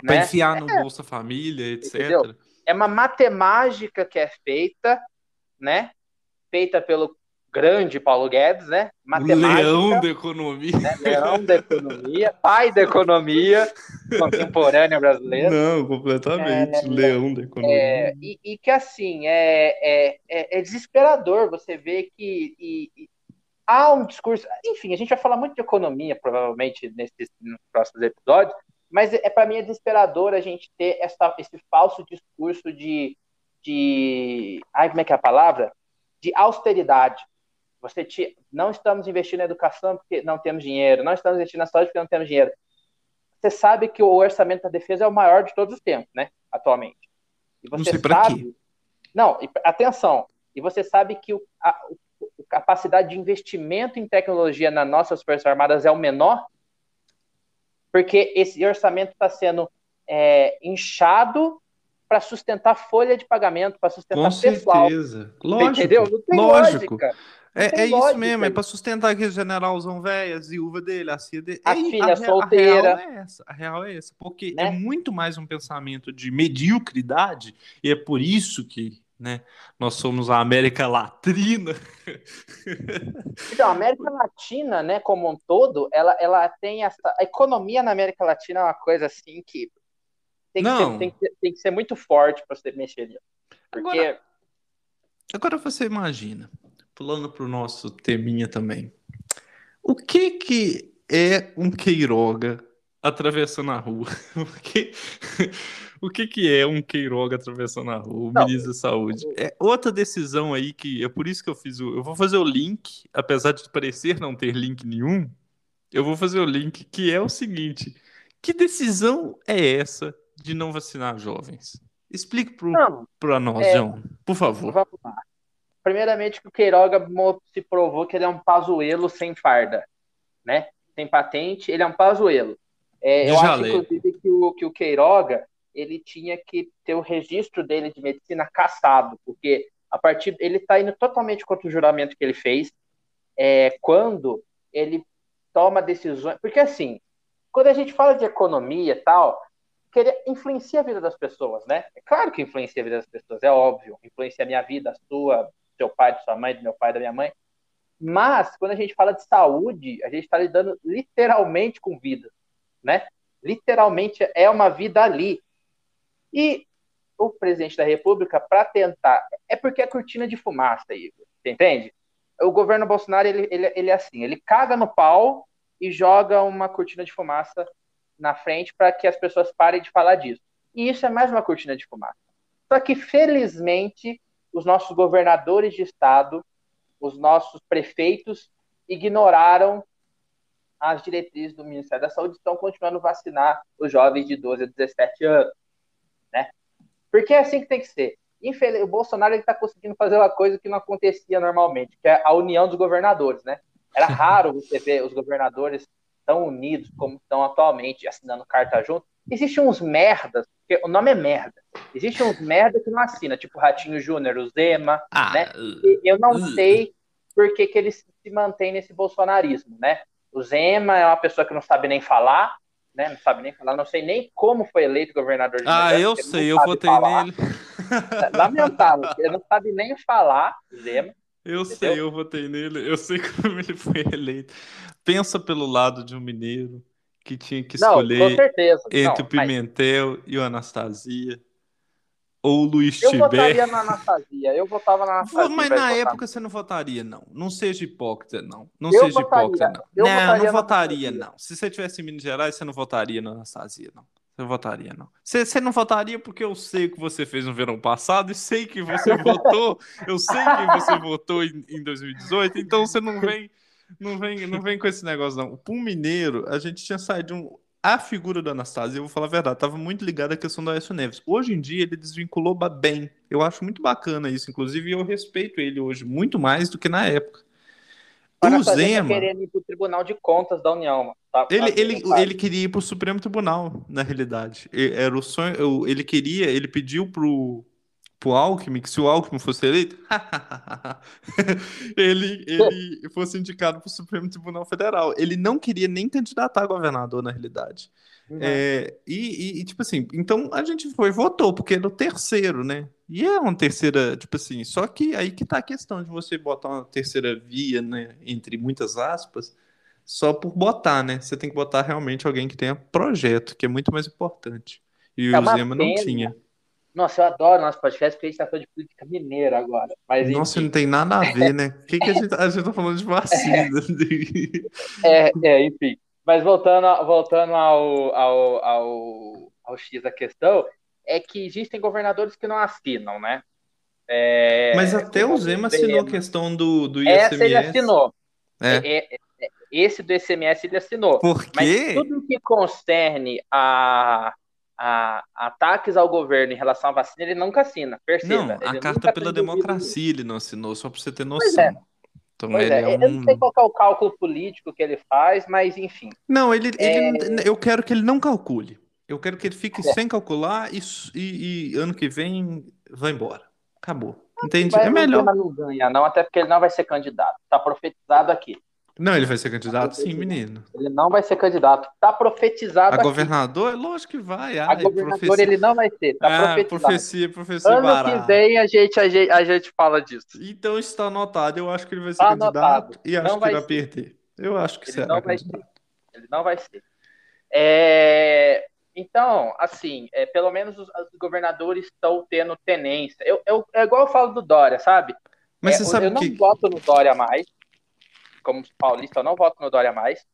Né? Para enfiar no é. Bolsa Família, etc. Entendeu? É uma matemática que é feita, né? Feita pelo grande Paulo Guedes, né? Matemática, leão da economia. Né? Leão da economia, pai da economia *laughs* contemporânea brasileira. Não, completamente. É, leão da economia. É, e, e, que assim, é, é, é, é desesperador você ver que e, e, há um discurso. Enfim, a gente vai falar muito de economia, provavelmente, nesses, nos próximos episódios, mas é para mim é desesperador a gente ter essa, esse falso discurso de, de. Ai, como é que é a palavra? De austeridade você te, não estamos investindo na educação porque não temos dinheiro, não estamos investindo na saúde porque não temos dinheiro. Você sabe que o orçamento da defesa é o maior de todos os tempos, né? Atualmente. E você não sei sabe. Quê. Não, atenção. E você sabe que o, a, a capacidade de investimento em tecnologia nas nossas Forças Armadas é o menor, porque esse orçamento está sendo é, inchado para sustentar folha de pagamento, para sustentar Com pessoal. certeza. Lógico. Entendeu? Não tem Lógico. lógica. É, é isso mesmo, é para sustentar aquele generalzão velho, a viúva dele, a filha dele. A é, filha a, solteira. A real é essa, a real é essa, porque né? é muito mais um pensamento de mediocridade, e é por isso que né, nós somos a América Latina. *laughs* Então, a América Latina, né, como um todo, ela, ela tem essa. A economia na América Latina é uma coisa assim que tem que, ser, tem que, tem que ser muito forte para você mexer ali. Porque. Agora, agora você imagina pulando para o nosso teminha também. O que que é um Queiroga atravessando a rua? *laughs* o que, o que que é um Queiroga atravessando a rua? O Não, ministro da Saúde. É outra decisão aí que é por isso que eu fiz o, eu vou fazer o link, apesar de parecer não ter link nenhum, eu vou fazer o link que é o seguinte, Que decisão é essa de não vacinar jovens? Explique para nós, é, João, por favor. Vamos lá. Primeiramente, que o Queiroga se provou que ele é um pazuelo sem farda, né? Sem patente, ele é um pazuelo. É, eu acho, inclusive, que o, que o Queiroga ele tinha que ter o registro dele de medicina caçado, porque a partir ele está indo totalmente contra o juramento que ele fez é, quando ele toma decisões. Porque assim, quando a gente fala de economia e tal, que influencia a vida das pessoas, né? É claro que influencia a vida das pessoas, é óbvio. Influencia a minha vida, a sua, seu pai, da sua mãe, do meu pai, da minha mãe. Mas, quando a gente fala de saúde, a gente está lidando literalmente com vida, né? Literalmente é uma vida ali. E o presidente da República, para tentar. É porque é cortina de fumaça, Igor. Você entende? O governo Bolsonaro, ele, ele, ele é assim: ele caga no pau e joga uma cortina de fumaça na frente para que as pessoas parem de falar disso. E isso é mais uma cortina de fumaça. Só que, felizmente, os nossos governadores de estado, os nossos prefeitos, ignoraram as diretrizes do Ministério da Saúde, estão continuando a vacinar os jovens de 12 a 17 anos. Né? Porque é assim que tem que ser. Infeliz... O Bolsonaro está conseguindo fazer uma coisa que não acontecia normalmente, que é a união dos governadores. Né? Era *laughs* raro você ver os governadores tão unidos como estão atualmente, assinando carta junto. Existem uns merdas, porque o nome é merda. Existem uns merda que não assina, tipo Ratinho Júnior, o Zema, ah, né? E eu não uh, sei por que, que eles se mantêm nesse bolsonarismo, né? O Zema é uma pessoa que não sabe nem falar, né? Não sabe nem falar, não sei nem como foi eleito governador de Ah, eu sei, eu votei falar. nele. *laughs* Lamentável, ele não sabe nem falar, Zema. Eu Entendeu? sei, eu votei nele, eu sei *laughs* como ele foi eleito. Pensa pelo lado de um mineiro que tinha que escolher não, entre não, o Pimentel mas... e o Anastasia. Ou o Luiz Eu votaria na Anastasia, eu votava na Anastasia. Mas na época você não votaria, não. Não seja hipócrita, não. Não eu seja votaria, hipócrita, não. Eu não, votaria não votaria, não. Se você tivesse em Minas Gerais, você não votaria na Anastasia, não. Você votaria, não. Você, você não votaria porque eu sei o que você fez no verão passado e sei que você *laughs* votou. Eu sei que você votou em, em 2018, então você não vem, não vem, não vem com esse negócio, não. Para um mineiro, a gente tinha saído de um. A figura do Anastasia, eu vou falar a verdade, estava muito ligada à questão do Aécio Neves. Hoje em dia ele desvinculou bem. Eu acho muito bacana isso, inclusive, e eu respeito ele hoje muito mais do que na época. O Zema. querendo ir para o Tribunal de Contas da União. Tá, ele, ele, ele queria ir para o Supremo Tribunal, na realidade. Era o sonho. Ele queria, ele pediu pro, pro Alckmin que se o Alckmin fosse eleito, *laughs* ele, ele fosse indicado para o Supremo Tribunal Federal. Ele não queria nem candidatar a governador, na realidade. Uhum. É, e, e, tipo assim, então a gente foi votou, porque era o terceiro, né? E é uma terceira, tipo assim, só que aí que tá a questão de você botar uma terceira via, né? Entre muitas aspas, só por botar, né? Você tem que botar realmente alguém que tenha projeto, que é muito mais importante. E é o Zema não tinha. Nossa, eu adoro nosso podcast porque a gente tá falando de política mineira agora. Mas, Nossa, não tem nada a ver, né? O que, que a, gente, a gente tá falando de vacina? *laughs* é, é, enfim. Mas voltando, voltando ao, ao, ao, ao X da questão, é que existem governadores que não assinam, né? É, Mas até o Zema assinou a questão do, do ICMS. Essa ele assinou. É. É, é, é. esse do ICMS ele assinou. Por quê? Mas tudo que concerne a, a, ataques ao governo em relação à vacina, ele nunca assina. Perceba. Não, a carta pela democracia ele não assinou, só para você ter noção. Pois é. Então pois ele é, é um... Eu não sei qual é o cálculo político que ele faz, mas enfim. Não, ele, ele é... eu quero que ele não calcule. Eu quero que ele fique é. sem calcular e, e, e, ano que vem vai embora. Acabou. Entende? é melhor. Não ganha, não, até porque ele não vai ser candidato. Tá profetizado aqui. Não, ele vai ser candidato, sim, menino. Ele não vai ser candidato. Tá profetizado. A aqui. governador? É lógico que vai. Ai, a governador profecia... ele não vai ser. Tá ah, profetizado. Profecia, profecia. Ano barata. que vem a gente, a, gente, a gente fala disso. Então está anotado. Eu acho que ele vai ser tá candidato anotado. e acho não que vai, perder. Eu acho que ele será não vai ser. Ele não vai ser. É... Então, assim, é, pelo menos os, os, governadores estão tendo tenência. Eu, eu, é igual eu falo do Dória, sabe? Mas é, você sabe eu que... não voto no Dória mais, como paulista, eu não voto no Dória mais.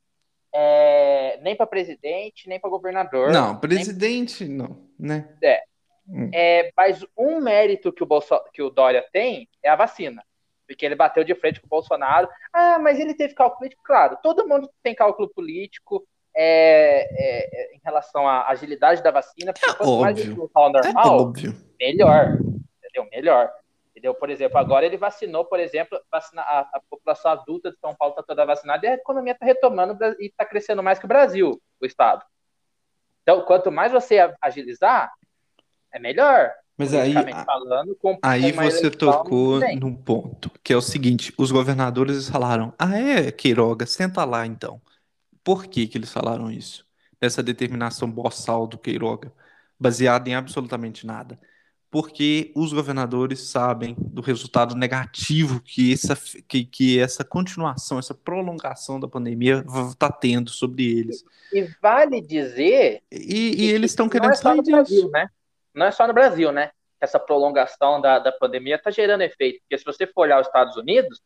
É, nem para presidente, nem para governador. Não, presidente nem... não, né? É. Hum. é. Mas um mérito que o, Bolso... que o Dória tem é a vacina. Porque ele bateu de frente com o Bolsonaro. Ah, mas ele teve cálculo político. Claro, todo mundo tem cálculo político. É, é, é em relação à agilidade da vacina, porque É quanto mais óbvio. ao É normal, óbvio. melhor. Entendeu? Melhor. Entendeu? Por exemplo, agora ele vacinou, por exemplo, vacina, a, a população adulta de São Paulo está toda vacinada e a economia está retomando e está crescendo mais que o Brasil, o Estado. Então, quanto mais você agilizar, é melhor. Mas aí, falando, aí você tocou num ponto, que é o seguinte: os governadores falaram, ah, é, Queiroga, senta lá então. Por que que eles falaram isso? Essa determinação boçal do Queiroga, baseada em absolutamente nada. Porque os governadores sabem do resultado negativo que essa, que, que essa continuação, essa prolongação da pandemia está tendo sobre eles. E vale dizer E, e eles estão não querendo é só no Brasil, disso. né? Não é só no Brasil, né? Essa prolongação da, da pandemia está gerando efeito. Porque se você for olhar os Estados Unidos,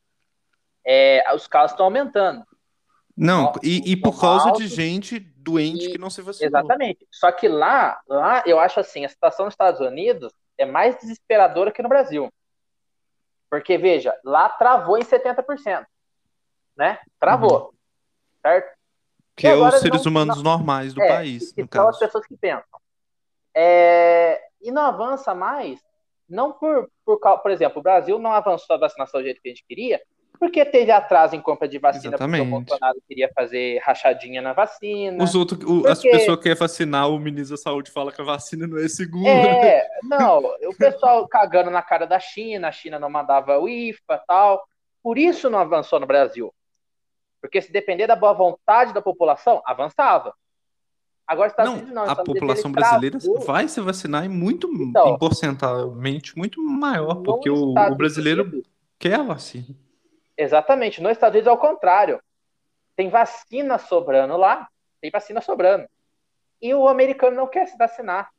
é, os casos estão aumentando. Não, e, e por causa de gente doente e- que não se vacinou. Exatamente. Só que lá, lá, eu acho assim, a situação nos Estados Unidos é mais desesperadora que no Brasil. Porque, veja, lá travou em 70%. Né? Travou. Certo? Que é os seres não- humanos normais do É, país, que no são as pessoas que pensam. É, e não avança mais, não por, por, por exemplo, o Brasil não avançou a vacinação do jeito que a gente queria, porque teve atraso em compra de vacina, porque Exatamente. o Bolsonaro queria fazer rachadinha na vacina. Os outros, o- as Porque- pessoas que querem vacinar, o ministro da Saúde fala que a vacina não é segura. É, *laughs* não, o pessoal cagando na cara da China, a China não mandava o IFA tal. Por isso não avançou no Brasil. Porque se depender da boa vontade da população, avançava. Agora, Estados Não, Unidos não. a Unidos, população brasileira travou. vai se vacinar em muito, Então, em porcentualmente muito maior, porque o, o brasileiro Unidos, quer a vacina. Exatamente. Nos Estados Unidos é o contrário. Tem vacina sobrando lá, tem vacina sobrando. E o americano não quer se vacinar.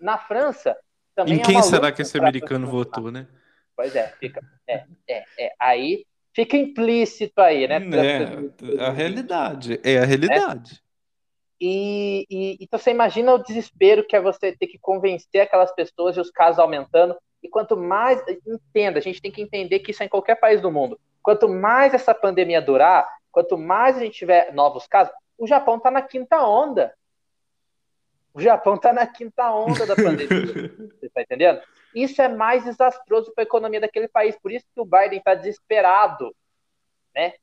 Na França, também Em é quem uma será que esse americano votou, né? Pois é, fica. É, é, é. Aí fica implícito aí, né? É, a realidade, é a realidade. E, e- então você imagina o desespero que é você ter que convencer aquelas pessoas e os casos aumentando. E quanto mais. Entenda, a gente tem que entender que isso é em qualquer país do mundo. Quanto mais essa pandemia durar, quanto mais a gente tiver novos casos, o Japão está na quinta onda. O Japão está na quinta onda da pandemia. *laughs* Você está entendendo? Isso é mais desastroso para a economia daquele país. Por isso que o Biden está desesperado, né?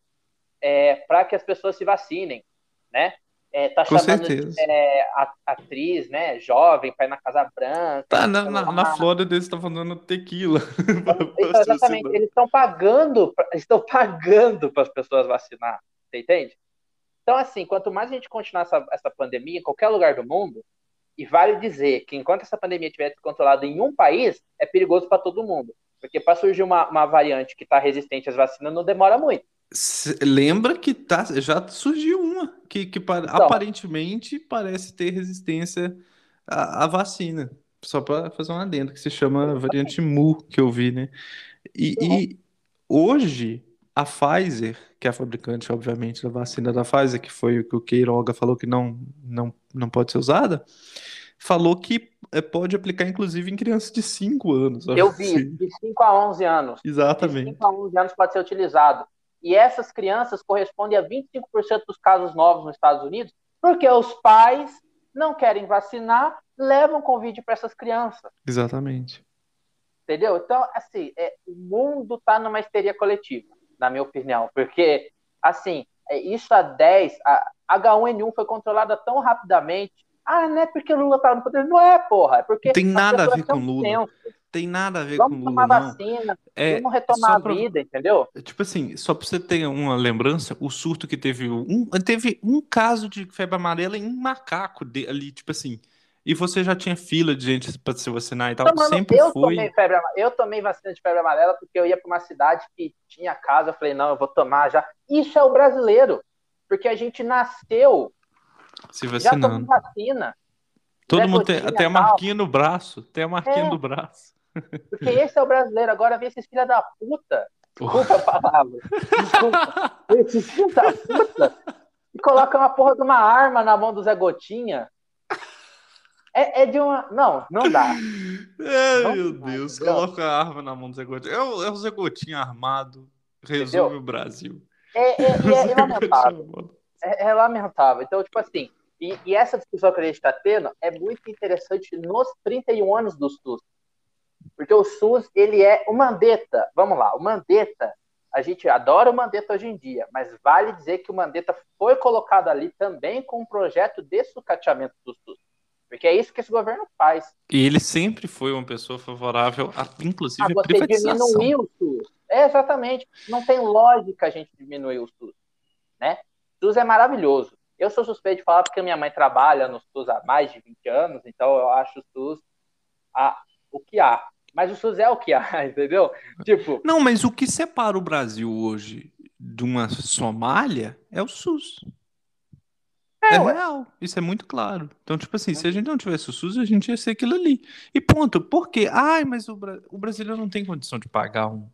É, para que as pessoas se vacinem, né? É, tá Com chamando certeza. é, a- atriz, né? Jovem, para ir na Casa Branca. Tá, na, sei na, lá. na Flórida eles estão falando tequila. *laughs* Então, exatamente, eles estão pagando, pra- estão pagando para as pessoas vacinar, você entende? Então, assim, quanto mais a gente continuar essa, essa pandemia em qualquer lugar do mundo, e vale dizer que enquanto essa pandemia estiver descontrolada em um país, é perigoso para todo mundo. Porque para surgir uma, uma variante que está resistente às vacinas, não demora muito. Lembra que tá, já surgiu uma que, que Então. aparentemente parece ter resistência à, à vacina. Só para fazer um adendo, que se chama variante Mu, que eu vi, né? E, e hoje a Pfizer, que é a fabricante, obviamente, da vacina da Pfizer, que foi o que o Queiroga falou que não, não, não pode ser usada, falou que é, pode aplicar inclusive em crianças de 5 anos. Eu vi, vacina. de 5 a 11 anos. De Exatamente. 5 a 11 anos pode ser utilizado. E essas crianças correspondem a 25% dos casos novos nos Estados Unidos, porque os pais não querem vacinar, levam Covid para essas crianças. Exatamente. Entendeu? Então, assim, é, o mundo está numa histeria coletiva, na minha opinião, porque, assim, é, isso há 10, a H1N1 foi controlada tão rapidamente. Ah, não é porque o Lula estava no poder. Não é, porra. É porque. Não tem nada a ver com são Lula. tensas. Tem nada a ver com Vamos Lula, tomar não. vacina, É, vamos retomar a pra- vida, entendeu? Tipo assim, só pra você ter uma lembrança, o surto que teve um, teve um caso de febre amarela em um macaco de- ali, tipo assim. E você já tinha fila de gente pra se vacinar e tal. Tomando- Sempre eu, foi. tomei febre, eu tomei vacina de febre amarela porque eu ia para uma cidade que tinha casa. Eu falei, não, eu vou tomar já. Isso é o brasileiro, porque a gente nasceu se já tomando vacinando. vacina. Todo Zé mundo tem, tem a marquinha no braço. Tem a marquinha É. no braço. Porque esse é o brasileiro. Agora vem esses filha da puta. Desculpa a palavra. Desculpa. Esses filha da puta. E colocam uma porra de uma arma na mão do Zé Gotinha. É, é de uma. Não, não dá. Ai, Não meu Deus, entendeu? coloca a arma na mão do Zé Gotinha. É o, é o Zé Gotinha armado. Resume Entendeu? o Brasil. É, é, *laughs* é Zé lamentável. É, é lamentável. Então, tipo assim, E, e, essa discussão que a gente está tendo é muito interessante nos 31 anos do SUS. Porque o SUS, ele é o Mandetta. Vamos lá, o Mandetta, a gente adora o Mandetta hoje em dia, mas vale dizer que o Mandetta foi colocado ali também com um projeto de sucateamento do SUS. Porque é isso que esse governo faz. E ele sempre foi uma pessoa favorável, a, inclusive, a, a privatização. diminuir o SUS. É, exatamente. Não tem lógica a gente diminuir o SUS. Né? O SUS é maravilhoso. Eu sou suspeito de falar porque minha mãe trabalha no SUS há mais de 20 anos, então eu acho o SUS a, o que há. Mas o SUS é o que há, *laughs* entendeu? Tipo. Não, mas o que separa o Brasil hoje de uma Somália é o SUS. É, é real, isso é muito claro. Então, tipo assim, se a gente não tivesse o SUS, a gente ia ser aquilo ali. E ponto. Por quê? Ai, mas o, Bra... o brasileiro não tem condição de pagar um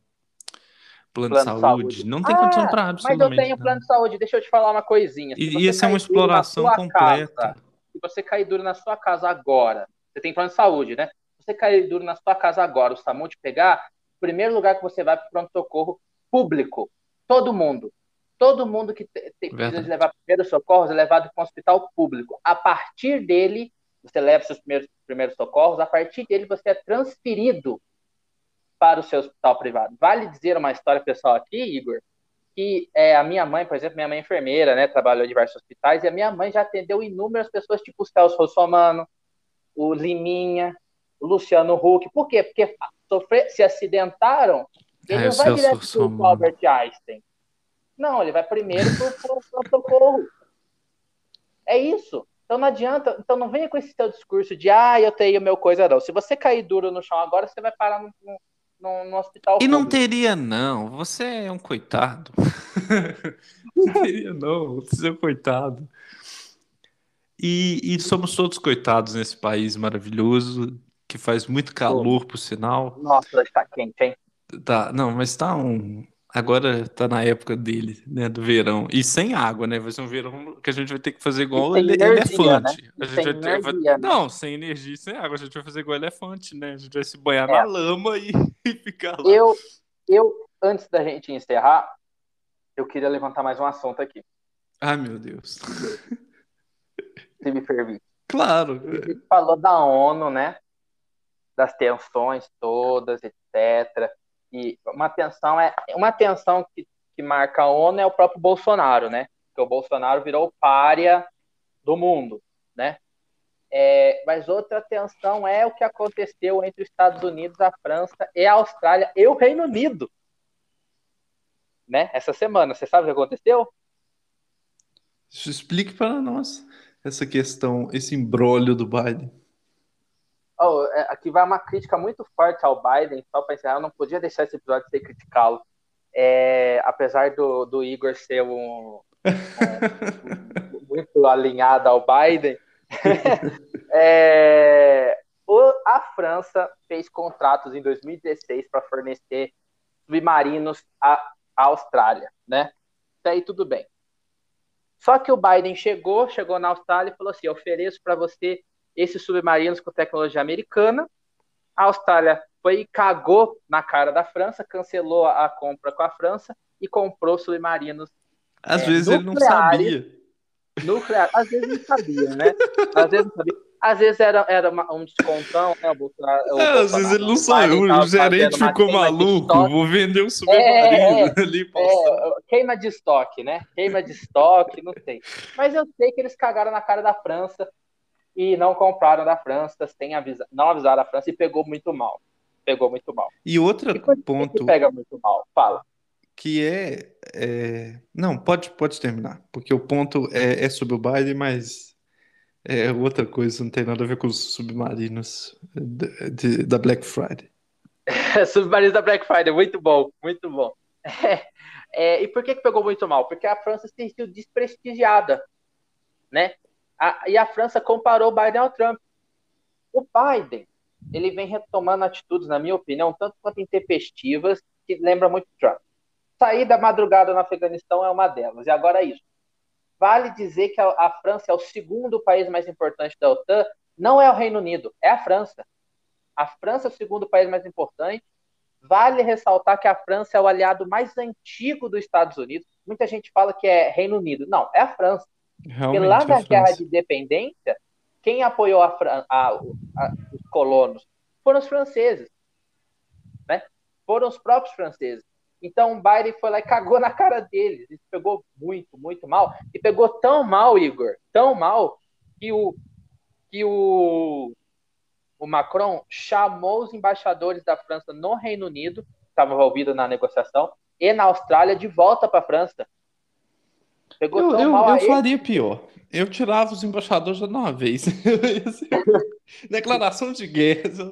plano, plano de, saúde. saúde. Não tem ah, condição para absolutamente. Mas eu tenho plano de saúde, deixa eu te falar uma coisinha. Se ia ser uma exploração completa. Casa, se você cair duro na sua casa agora, você tem plano de saúde, né? Você cair duro na sua casa agora, o SAMU te pegar, o primeiro lugar que você vai para o pronto-socorro público. Todo mundo. Todo mundo que te, precisa de levar primeiros socorros é levado para um hospital público. A partir dele, você leva seus primeiros, primeiros socorros, a partir dele você é transferido para o seu hospital privado. Vale dizer uma história pessoal aqui, Igor, que é, a minha mãe, por exemplo, minha mãe é enfermeira, né, trabalhou em diversos hospitais, e a minha mãe já atendeu inúmeras pessoas, tipo o Celso Rossomano, o Liminha, Luciano Huck. Por quê? Porque sofrer, se acidentaram, ele é, não vai direto para o Albert Einstein. Não, ele vai primeiro para o socorro. É isso. Então não adianta, então não venha com esse seu discurso de ah, eu tenho meu coisa não. Se você cair duro no chão agora, você vai parar no, no, no hospital. E não teria, não. Você é um coitado. *laughs* não teria, não. Você é um coitado. E, e, somos todos coitados nesse país maravilhoso, que faz muito calor, por sinal. Nossa, está quente, hein? Tá, não, mas tá um, Agora tá na época dele, né? Do verão. E sem água, né? Vai ser um verão que a gente vai ter que fazer igual ele, energia, elefante. Né? A gente vai ter, vai... Né? Não, sem energia e sem água. A gente vai fazer igual elefante, né? A gente vai se banhar é. na lama e, *laughs* e ficar lá. Eu, eu, antes da gente encerrar, eu queria levantar mais um assunto aqui. Ai, meu Deus. Se me permite. Claro. A gente falou da ONU, né? Das tensões todas, etc e uma tensão é uma tensão que, que marca a ONU é o próprio Bolsonaro, né? Que o Bolsonaro virou párea do mundo, né? É, mas outra tensão é o que aconteceu entre os Estados Unidos, a França e a Austrália e o Reino Unido, né? Essa semana, você sabe o que aconteceu? Explique para nós essa questão, esse embrólio do Biden. Oh, aqui vai uma crítica muito forte ao Biden, só para encerrar, eu não podia deixar esse episódio sem criticá-lo. É, apesar do, do Igor ser um, um muito alinhado ao Biden, *laughs* é, o, a França fez contratos em 2016 para fornecer submarinos à, à Austrália, né? Até aí tudo bem. Só que o Biden chegou, chegou na Austrália e falou assim: ofereço para você esses submarinos com tecnologia americana. A Austrália foi e cagou na cara da França, cancelou a compra com a França e comprou submarinos. Às é, vezes ele não sabia. Nuclear, às vezes não sabia, né? Às vezes não sabia. Às vezes era, era uma, um descontão, né? O Bolsonaro, o é, às vezes ele não saiu, o gerente ficou maluco, vou vender um submarino é, *laughs* ali. É, queima de estoque, né? Queima de estoque, não sei. Mas eu sei que eles cagaram na cara da França e não compraram da França, sem avisar, não avisaram a França e pegou muito mal. Pegou muito mal. E outro e ponto. Que pega muito mal, fala. Que é, é, Não, pode, pode terminar, porque o ponto é, é sobre o Biden, mas é outra coisa, não tem nada a ver com os submarinos de, de, da Black Friday. *laughs* submarinos da Black Friday, muito bom, muito bom. É, e por que, que pegou muito mal? Porque a França tem sido desprestigiada, né? A, e a França comparou Biden ao Trump. O Biden, ele vem retomando atitudes, na minha opinião, tanto quanto intempestivas, que lembra muito Trump. Sair da madrugada no Afeganistão é uma delas. E agora é isso. Vale dizer que a, a França é o segundo país mais importante da OTAN, não é o Reino Unido, é a França. A França é o segundo país mais importante. Vale ressaltar que a França é o aliado mais antigo dos Estados Unidos. Muita gente fala que é Reino Unido. Não, é a França. Realmente, Porque lá na Guerra de Independência, quem apoiou a, a, a, os colonos foram os franceses. Né? Foram os próprios franceses. Então o Biden foi lá e cagou na cara deles. Isso pegou muito, muito mal. E pegou tão mal, Igor, tão mal, que o, que o, o Macron chamou os embaixadores da França no Reino Unido, que estavam envolvidos na negociação, e na Austrália de volta para a França. Pegou eu, tão eu, mal eu faria pior. Eu tirava os embaixadores de uma vez. *laughs* Declaração de guerra.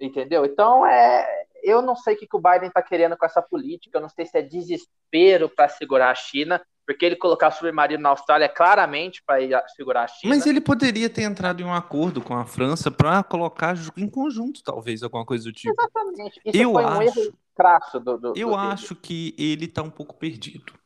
Entendeu? Então, é, eu não sei o que, que o Biden está querendo com essa política. Eu não sei se é desespero para segurar a China, porque ele colocar o submarino na Austrália claramente para segurar a China. Mas ele poderia ter entrado em um acordo com a França para colocar em conjunto, talvez, alguma coisa do tipo. Exatamente. Isso eu foi um acho, erro crasso do, do Eu do acho que ele está um pouco perdido.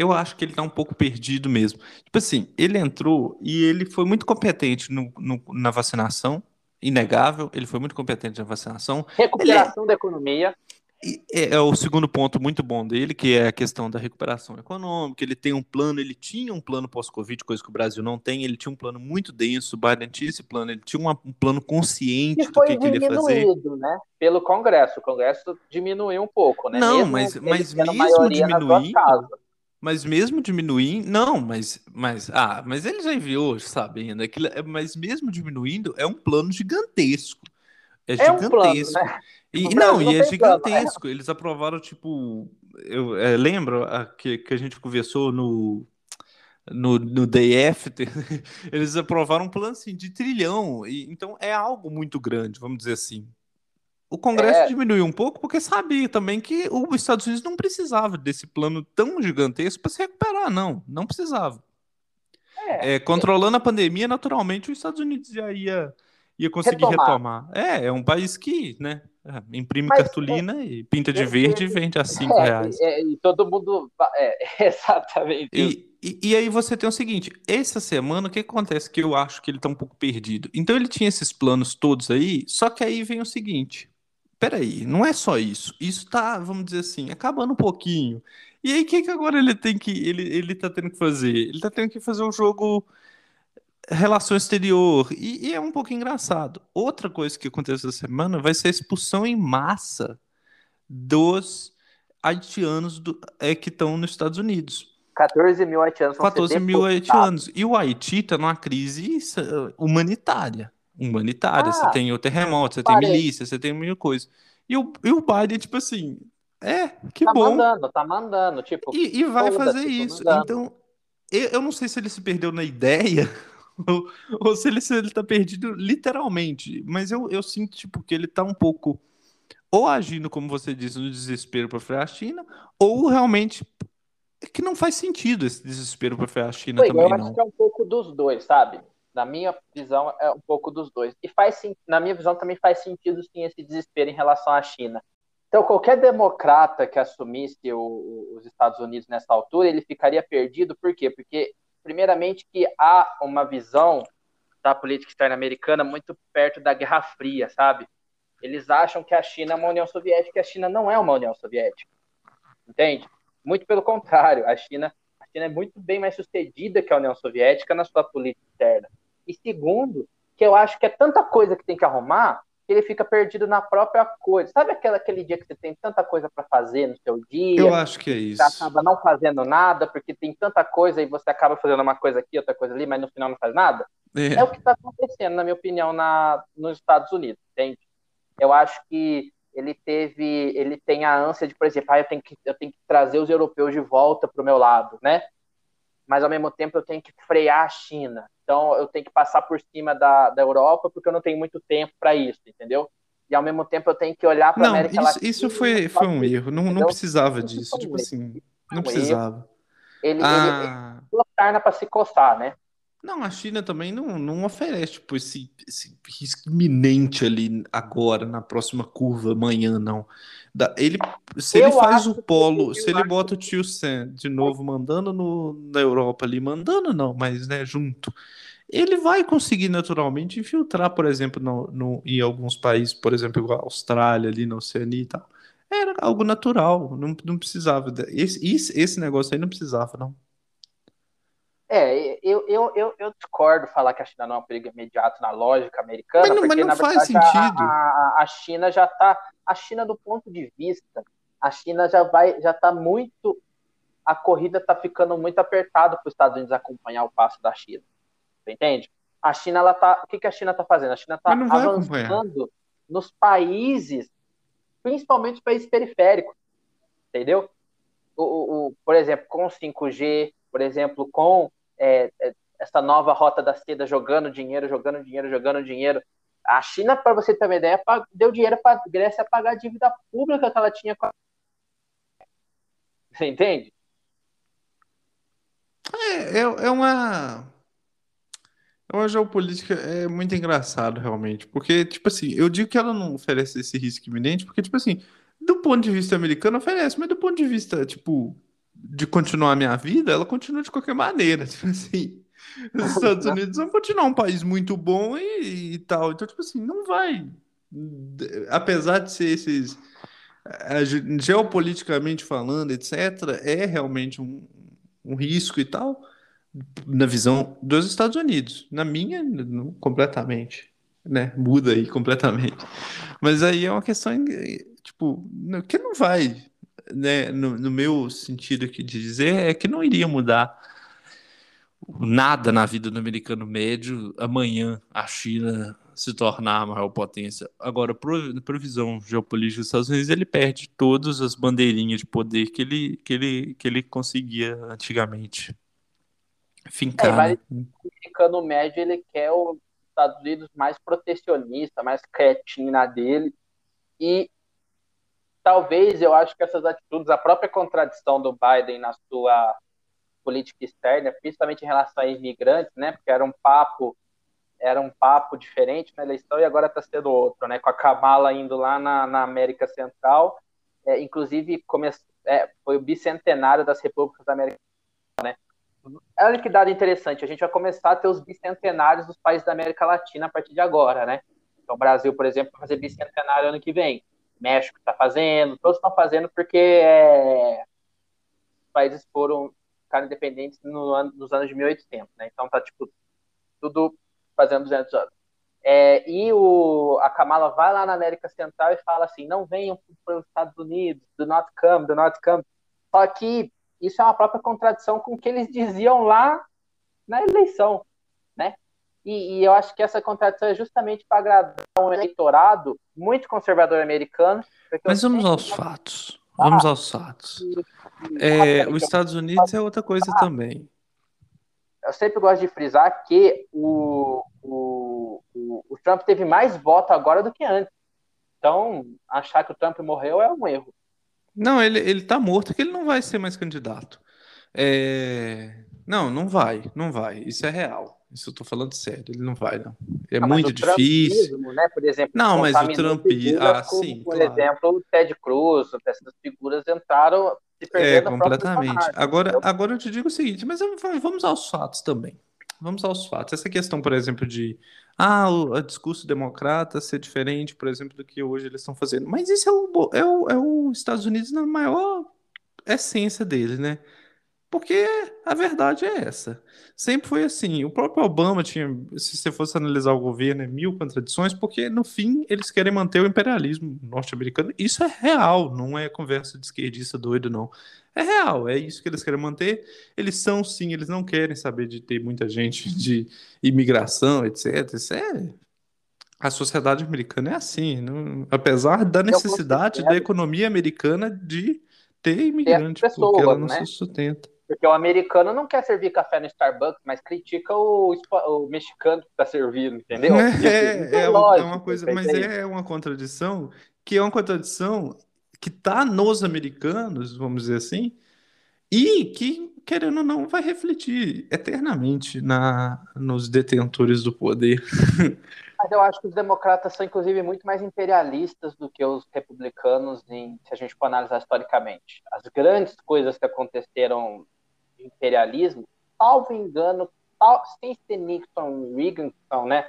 Eu acho que ele está um pouco perdido mesmo. Tipo assim, ele entrou e ele foi muito competente no, no, na vacinação, inegável, ele foi muito competente na vacinação. Recuperação é... da economia. É, é, o segundo ponto muito bom dele, que é a questão da recuperação econômica. Ele tem um plano, ele tinha um plano pós-Covid, coisa que o Brasil não tem. Ele tinha um plano muito denso, o Biden tinha esse plano, ele tinha uma, um plano consciente que do que, que ele ia fazer. Né, pelo Congresso. O Congresso diminuiu um pouco, né? Não, mesmo mas, mas mesmo diminuindo. Mas mesmo diminuindo, não, mas, mas, ah, mas ele já enviou sabendo, aquilo, é, mas mesmo diminuindo, é um plano gigantesco. É, é gigantesco. Um plano, né? E, tipo, não, e é gigantesco. Plano, Eles aprovaram, tipo, eu é, lembro a, que, que a gente conversou no, no, no DF, *laughs* eles aprovaram um plano assim, de trilhão. E, então é algo muito grande, vamos dizer assim. O Congresso é... diminuiu um pouco porque sabia também que os Estados Unidos não precisava desse plano tão gigantesco para se recuperar, não. Não precisava. É, é, controlando a pandemia, naturalmente, os Estados Unidos já ia, ia conseguir retomar. retomar. É, é um país que, né, é, imprime Mas, cartolina é, e pinta de verde e vende a 5 é, reais. e todo mundo. É, *laughs* exatamente. E, e, e, aí você tem o seguinte: essa semana, o que acontece? Que eu acho que ele tá um pouco perdido. Então ele tinha esses planos todos aí, só que aí vem o seguinte: peraí, não é só isso. Isso tá, vamos dizer assim, acabando um pouquinho. E aí, o que, que agora ele tem que. Ele, ele tá tendo que fazer? Ele tá tendo que fazer um jogo relação exterior. E, e, é um pouco engraçado. Outra coisa que aconteceu essa semana vai ser a expulsão em massa dos haitianos do, é, que estão nos Estados Unidos. 14 mil haitianos 14 mil haitianos. E o Haiti está numa crise humanitária humanitária. Ah, você tem o terremoto, você parei. tem milícia, você tem mil coisas. E o, e o Biden, tipo assim, é, que tá bom. Tá mandando, tá mandando, tipo. E, e vai fazer isso. Então, eu, eu não sei se ele se perdeu na ideia *laughs* ou, ou se ele, se ele tá perdido literalmente. Mas eu, eu sinto, tipo, que ele tá um pouco ou agindo, como você disse, no desespero para frear a China, ou realmente que não faz sentido esse desespero para frear a China também, eu acho não. que é um pouco dos dois, sabe? Na minha visão, é um pouco dos dois. E faz na minha visão também faz sentido sim esse desespero em relação à China. Então, qualquer democrata que assumisse o, os Estados Unidos nessa altura, ele ficaria perdido. Por quê? Porque, primeiramente, que há uma visão da política externa americana muito perto da Guerra Fria, sabe? Eles acham que a China é uma União Soviética e a China não é uma União Soviética. Entende? Muito pelo contrário, a China, a China é muito bem mais sucedida que a União Soviética na sua política externa. E segundo, que eu acho que é tanta coisa que tem que arrumar que ele fica perdido na própria coisa. Sabe aquela, aquele dia que você tem tanta coisa para fazer no seu dia? Eu acho que é isso. Você acaba não fazendo nada porque tem tanta coisa e você acaba fazendo uma coisa aqui, outra coisa ali, mas no final não faz nada? É, é o que está acontecendo, na minha opinião, na, nos Estados Unidos, entende? Eu acho que ele teve, ele tem a ânsia de, por exemplo, ah, eu, tenho que, eu tenho que trazer os europeus de volta para o meu lado, né? Mas ao mesmo tempo eu tenho que frear a China. Então eu tenho que passar por cima da, da Europa porque eu não tenho muito tempo para isso, entendeu? E ao mesmo tempo eu tenho que olhar para a América isso, Latina. Isso foi, foi um erro, não, não precisava disso, tipo assim, não precisava. Ele, ah. ele, ele para se coçar, né? Não, a China também não, não oferece tipo, esse, esse risco iminente ali agora, na próxima curva, amanhã, não. Ele, se eu ele faz o polo, se ele bota o tio Sam de novo mandando no, na Europa ali, mandando não, mas né, junto, ele vai conseguir naturalmente infiltrar, por exemplo, no, no, em alguns países, por exemplo, igual a Austrália ali na Oceania e tal. Era algo natural, não, não precisava. Esse, esse negócio aí não precisava, não. É, eu, eu, eu, eu, discordo falar que a China não é um perigo imediato na lógica americana, mas não, porque mas não na faz verdade sentido. A, a, a, China já está, a China do ponto de vista, a China já vai, já está muito, a corrida está ficando muito apertada para os Estados Unidos acompanhar o passo da China, você entende? A China, ela tá, o que, que a China está fazendo? A China está avançando nos países, principalmente os países periféricos, entendeu? O, o, o, por exemplo, com 5G, por exemplo, com é, é, essa nova rota da seda jogando dinheiro, jogando dinheiro, jogando dinheiro. A China, para você ter uma ideia, deu dinheiro para a Grécia pagar a dívida pública que ela tinha com a... Você entende? É, é, é uma. É uma geopolítica é muito engraçado, realmente. Porque, tipo assim, eu digo que ela não oferece esse risco iminente, porque, tipo assim, do ponto de vista americano oferece, mas do ponto de vista, tipo, de continuar a minha vida, ela continua de qualquer maneira. *laughs* Tipo assim, os Estados Unidos vão continuar um país muito bom e, e tal. Então, tipo assim, não vai. Apesar de ser esses. Geopoliticamente falando, etc., é realmente um, um risco e tal, na visão dos Estados Unidos. Na minha, não, completamente. Né? Muda aí completamente. Mas aí é uma questão, tipo, que não vai né, no, no meu sentido aqui de dizer, é que não iria mudar nada na vida do americano médio amanhã a China se tornar a maior potência. Agora, por previsão geopolítica dos Estados Unidos, ele perde todas as bandeirinhas de poder que ele, que ele, que ele conseguia antigamente fincar. É, né? o americano médio ele quer os Estados Unidos mais protecionista, mais cretina dele, e talvez eu acho que essas atitudes, a própria contradição do Biden na sua política externa, principalmente em relação a imigrantes, né? Porque era um papo era um papo diferente na eleição e agora está sendo outro, né? Com a Kamala indo lá na, na América Central, é, inclusive come, é, foi o bicentenário das repúblicas da América né? Olha que dado interessante, a gente vai começar a ter os bicentenários dos países da América Latina a partir de agora, né? Então, o Brasil, por exemplo, vai fazer bicentenário ano que vem. México está fazendo, todos estão fazendo porque é, os países foram ficar independentes no ano, nos anos de 1800, né? Então tá tipo tudo fazendo 200 anos. É, e o, a Kamala vai lá na América Central e fala assim: não venham para os Estados Unidos, do not come, do not come. Só que isso é uma própria contradição com o que eles diziam lá na eleição? E, e, eu acho que essa contradição é justamente para agradar um eleitorado muito conservador americano. Mas vamos aos fatos. Vamos aos fatos. É, os Estados Unidos é outra coisa também. Eu sempre gosto de frisar que o, o, o, o Trump teve mais voto agora do que antes. Então, achar que o Trump morreu é um erro. Não, ele, ele tá morto porque ele não vai ser mais candidato. É... Não, não vai, não vai. Isso é real. Isso eu tô falando sério, ele não vai, não. É não, muito difícil. Né? Por exemplo, não, mas o Trumpismo. Ah, como, sim. Por claro. exemplo, o Ted Cruz, essas figuras entraram se perdendo. É, completamente. Agora, agora eu te digo o seguinte, mas vamos aos fatos também. Vamos aos fatos. Essa questão, por exemplo, de ah, o, o discurso democrata ser diferente, por exemplo, do que hoje eles estão fazendo. Mas isso é o, é o, é o Estados Unidos na maior essência deles, né? Porque a verdade é essa. Sempre foi assim. O próprio Obama tinha, se você fosse analisar o governo, é mil contradições, porque no fim eles querem manter o imperialismo norte-americano. Isso é real, não é conversa de esquerdista doido, não. É real, é isso que eles querem manter. Eles são sim, eles não querem saber de ter muita gente *laughs* de imigração, etc. Isso é. A sociedade americana é assim, não... apesar da necessidade da economia americana de ter imigrante, porque ela não né? se sustenta. Porque o americano não quer servir café no Starbucks, mas critica o, o mexicano que está servindo, entendeu? *laughs* É, é, é, lógico, é uma coisa, mas é uma contradição que é uma contradição que está nos americanos, vamos dizer assim, e que, querendo ou não, vai refletir eternamente na, nos detentores do poder. *laughs* Mas eu acho que os democratas são, inclusive, muito mais imperialistas do que os republicanos, em, se a gente for analisar historicamente. As grandes coisas que aconteceram imperialismo, salvo engano, tal, sem ser Nixon e Reagan, que são, né,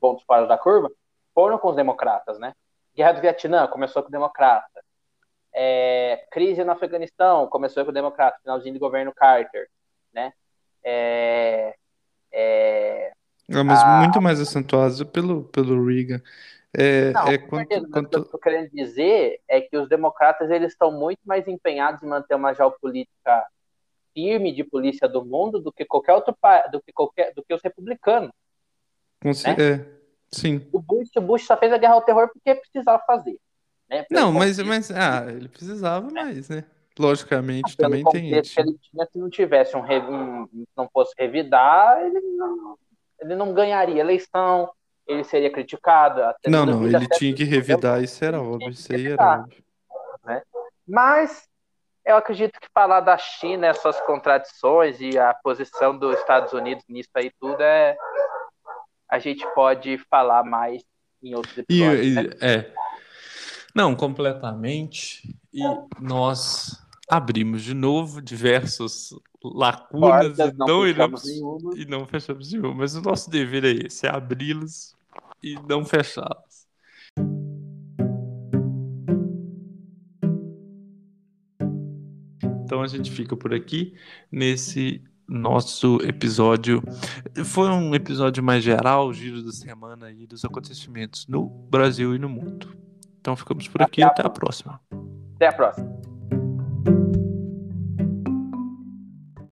pontos fora da curva, foram com os democratas, né? Guerra do Vietnã começou com o democrata. É, crise no Afeganistão começou com o democrata, finalzinho do governo Carter, né? é, é, é mas a... muito mais acentuados pelo, pelo Reagan. É, não, é quanto, quanto... o que eu estou querendo dizer é que os democratas eles estão muito mais empenhados em manter uma geopolítica firme de polícia do mundo do que qualquer outro do que qualquer do que os republicanos. Né? É, sim. O Bush, o Bush só fez a guerra ao terror porque precisava fazer. Né? Não, mas, mas ah, ele precisava mais, né? Logicamente, ah, também tem isso. Ele tinha, se não tivesse um, um, não fosse revidar, ele não, ele não ganharia eleição, ele seria criticado. não, não, ele tinha que revidar, isso era óbvio, isso aí era óbvio. Né? Mas eu acredito que falar da China, essas contradições e a posição dos Estados Unidos nisso aí tudo é. A gente pode falar mais em outros episódios. E, né? É. Não, completamente. E nós abrimos de novo diversas lacunas Portas, e não, não iremos e não fechamos nenhuma. Mas o nosso dever é esse, é abri-las e não fechá-las. Então a gente fica por aqui nesse nosso episódio. Foi um episódio mais geral, giro da semana e dos acontecimentos no Brasil e no mundo. Então ficamos por aqui até, até a próxima. Até a próxima.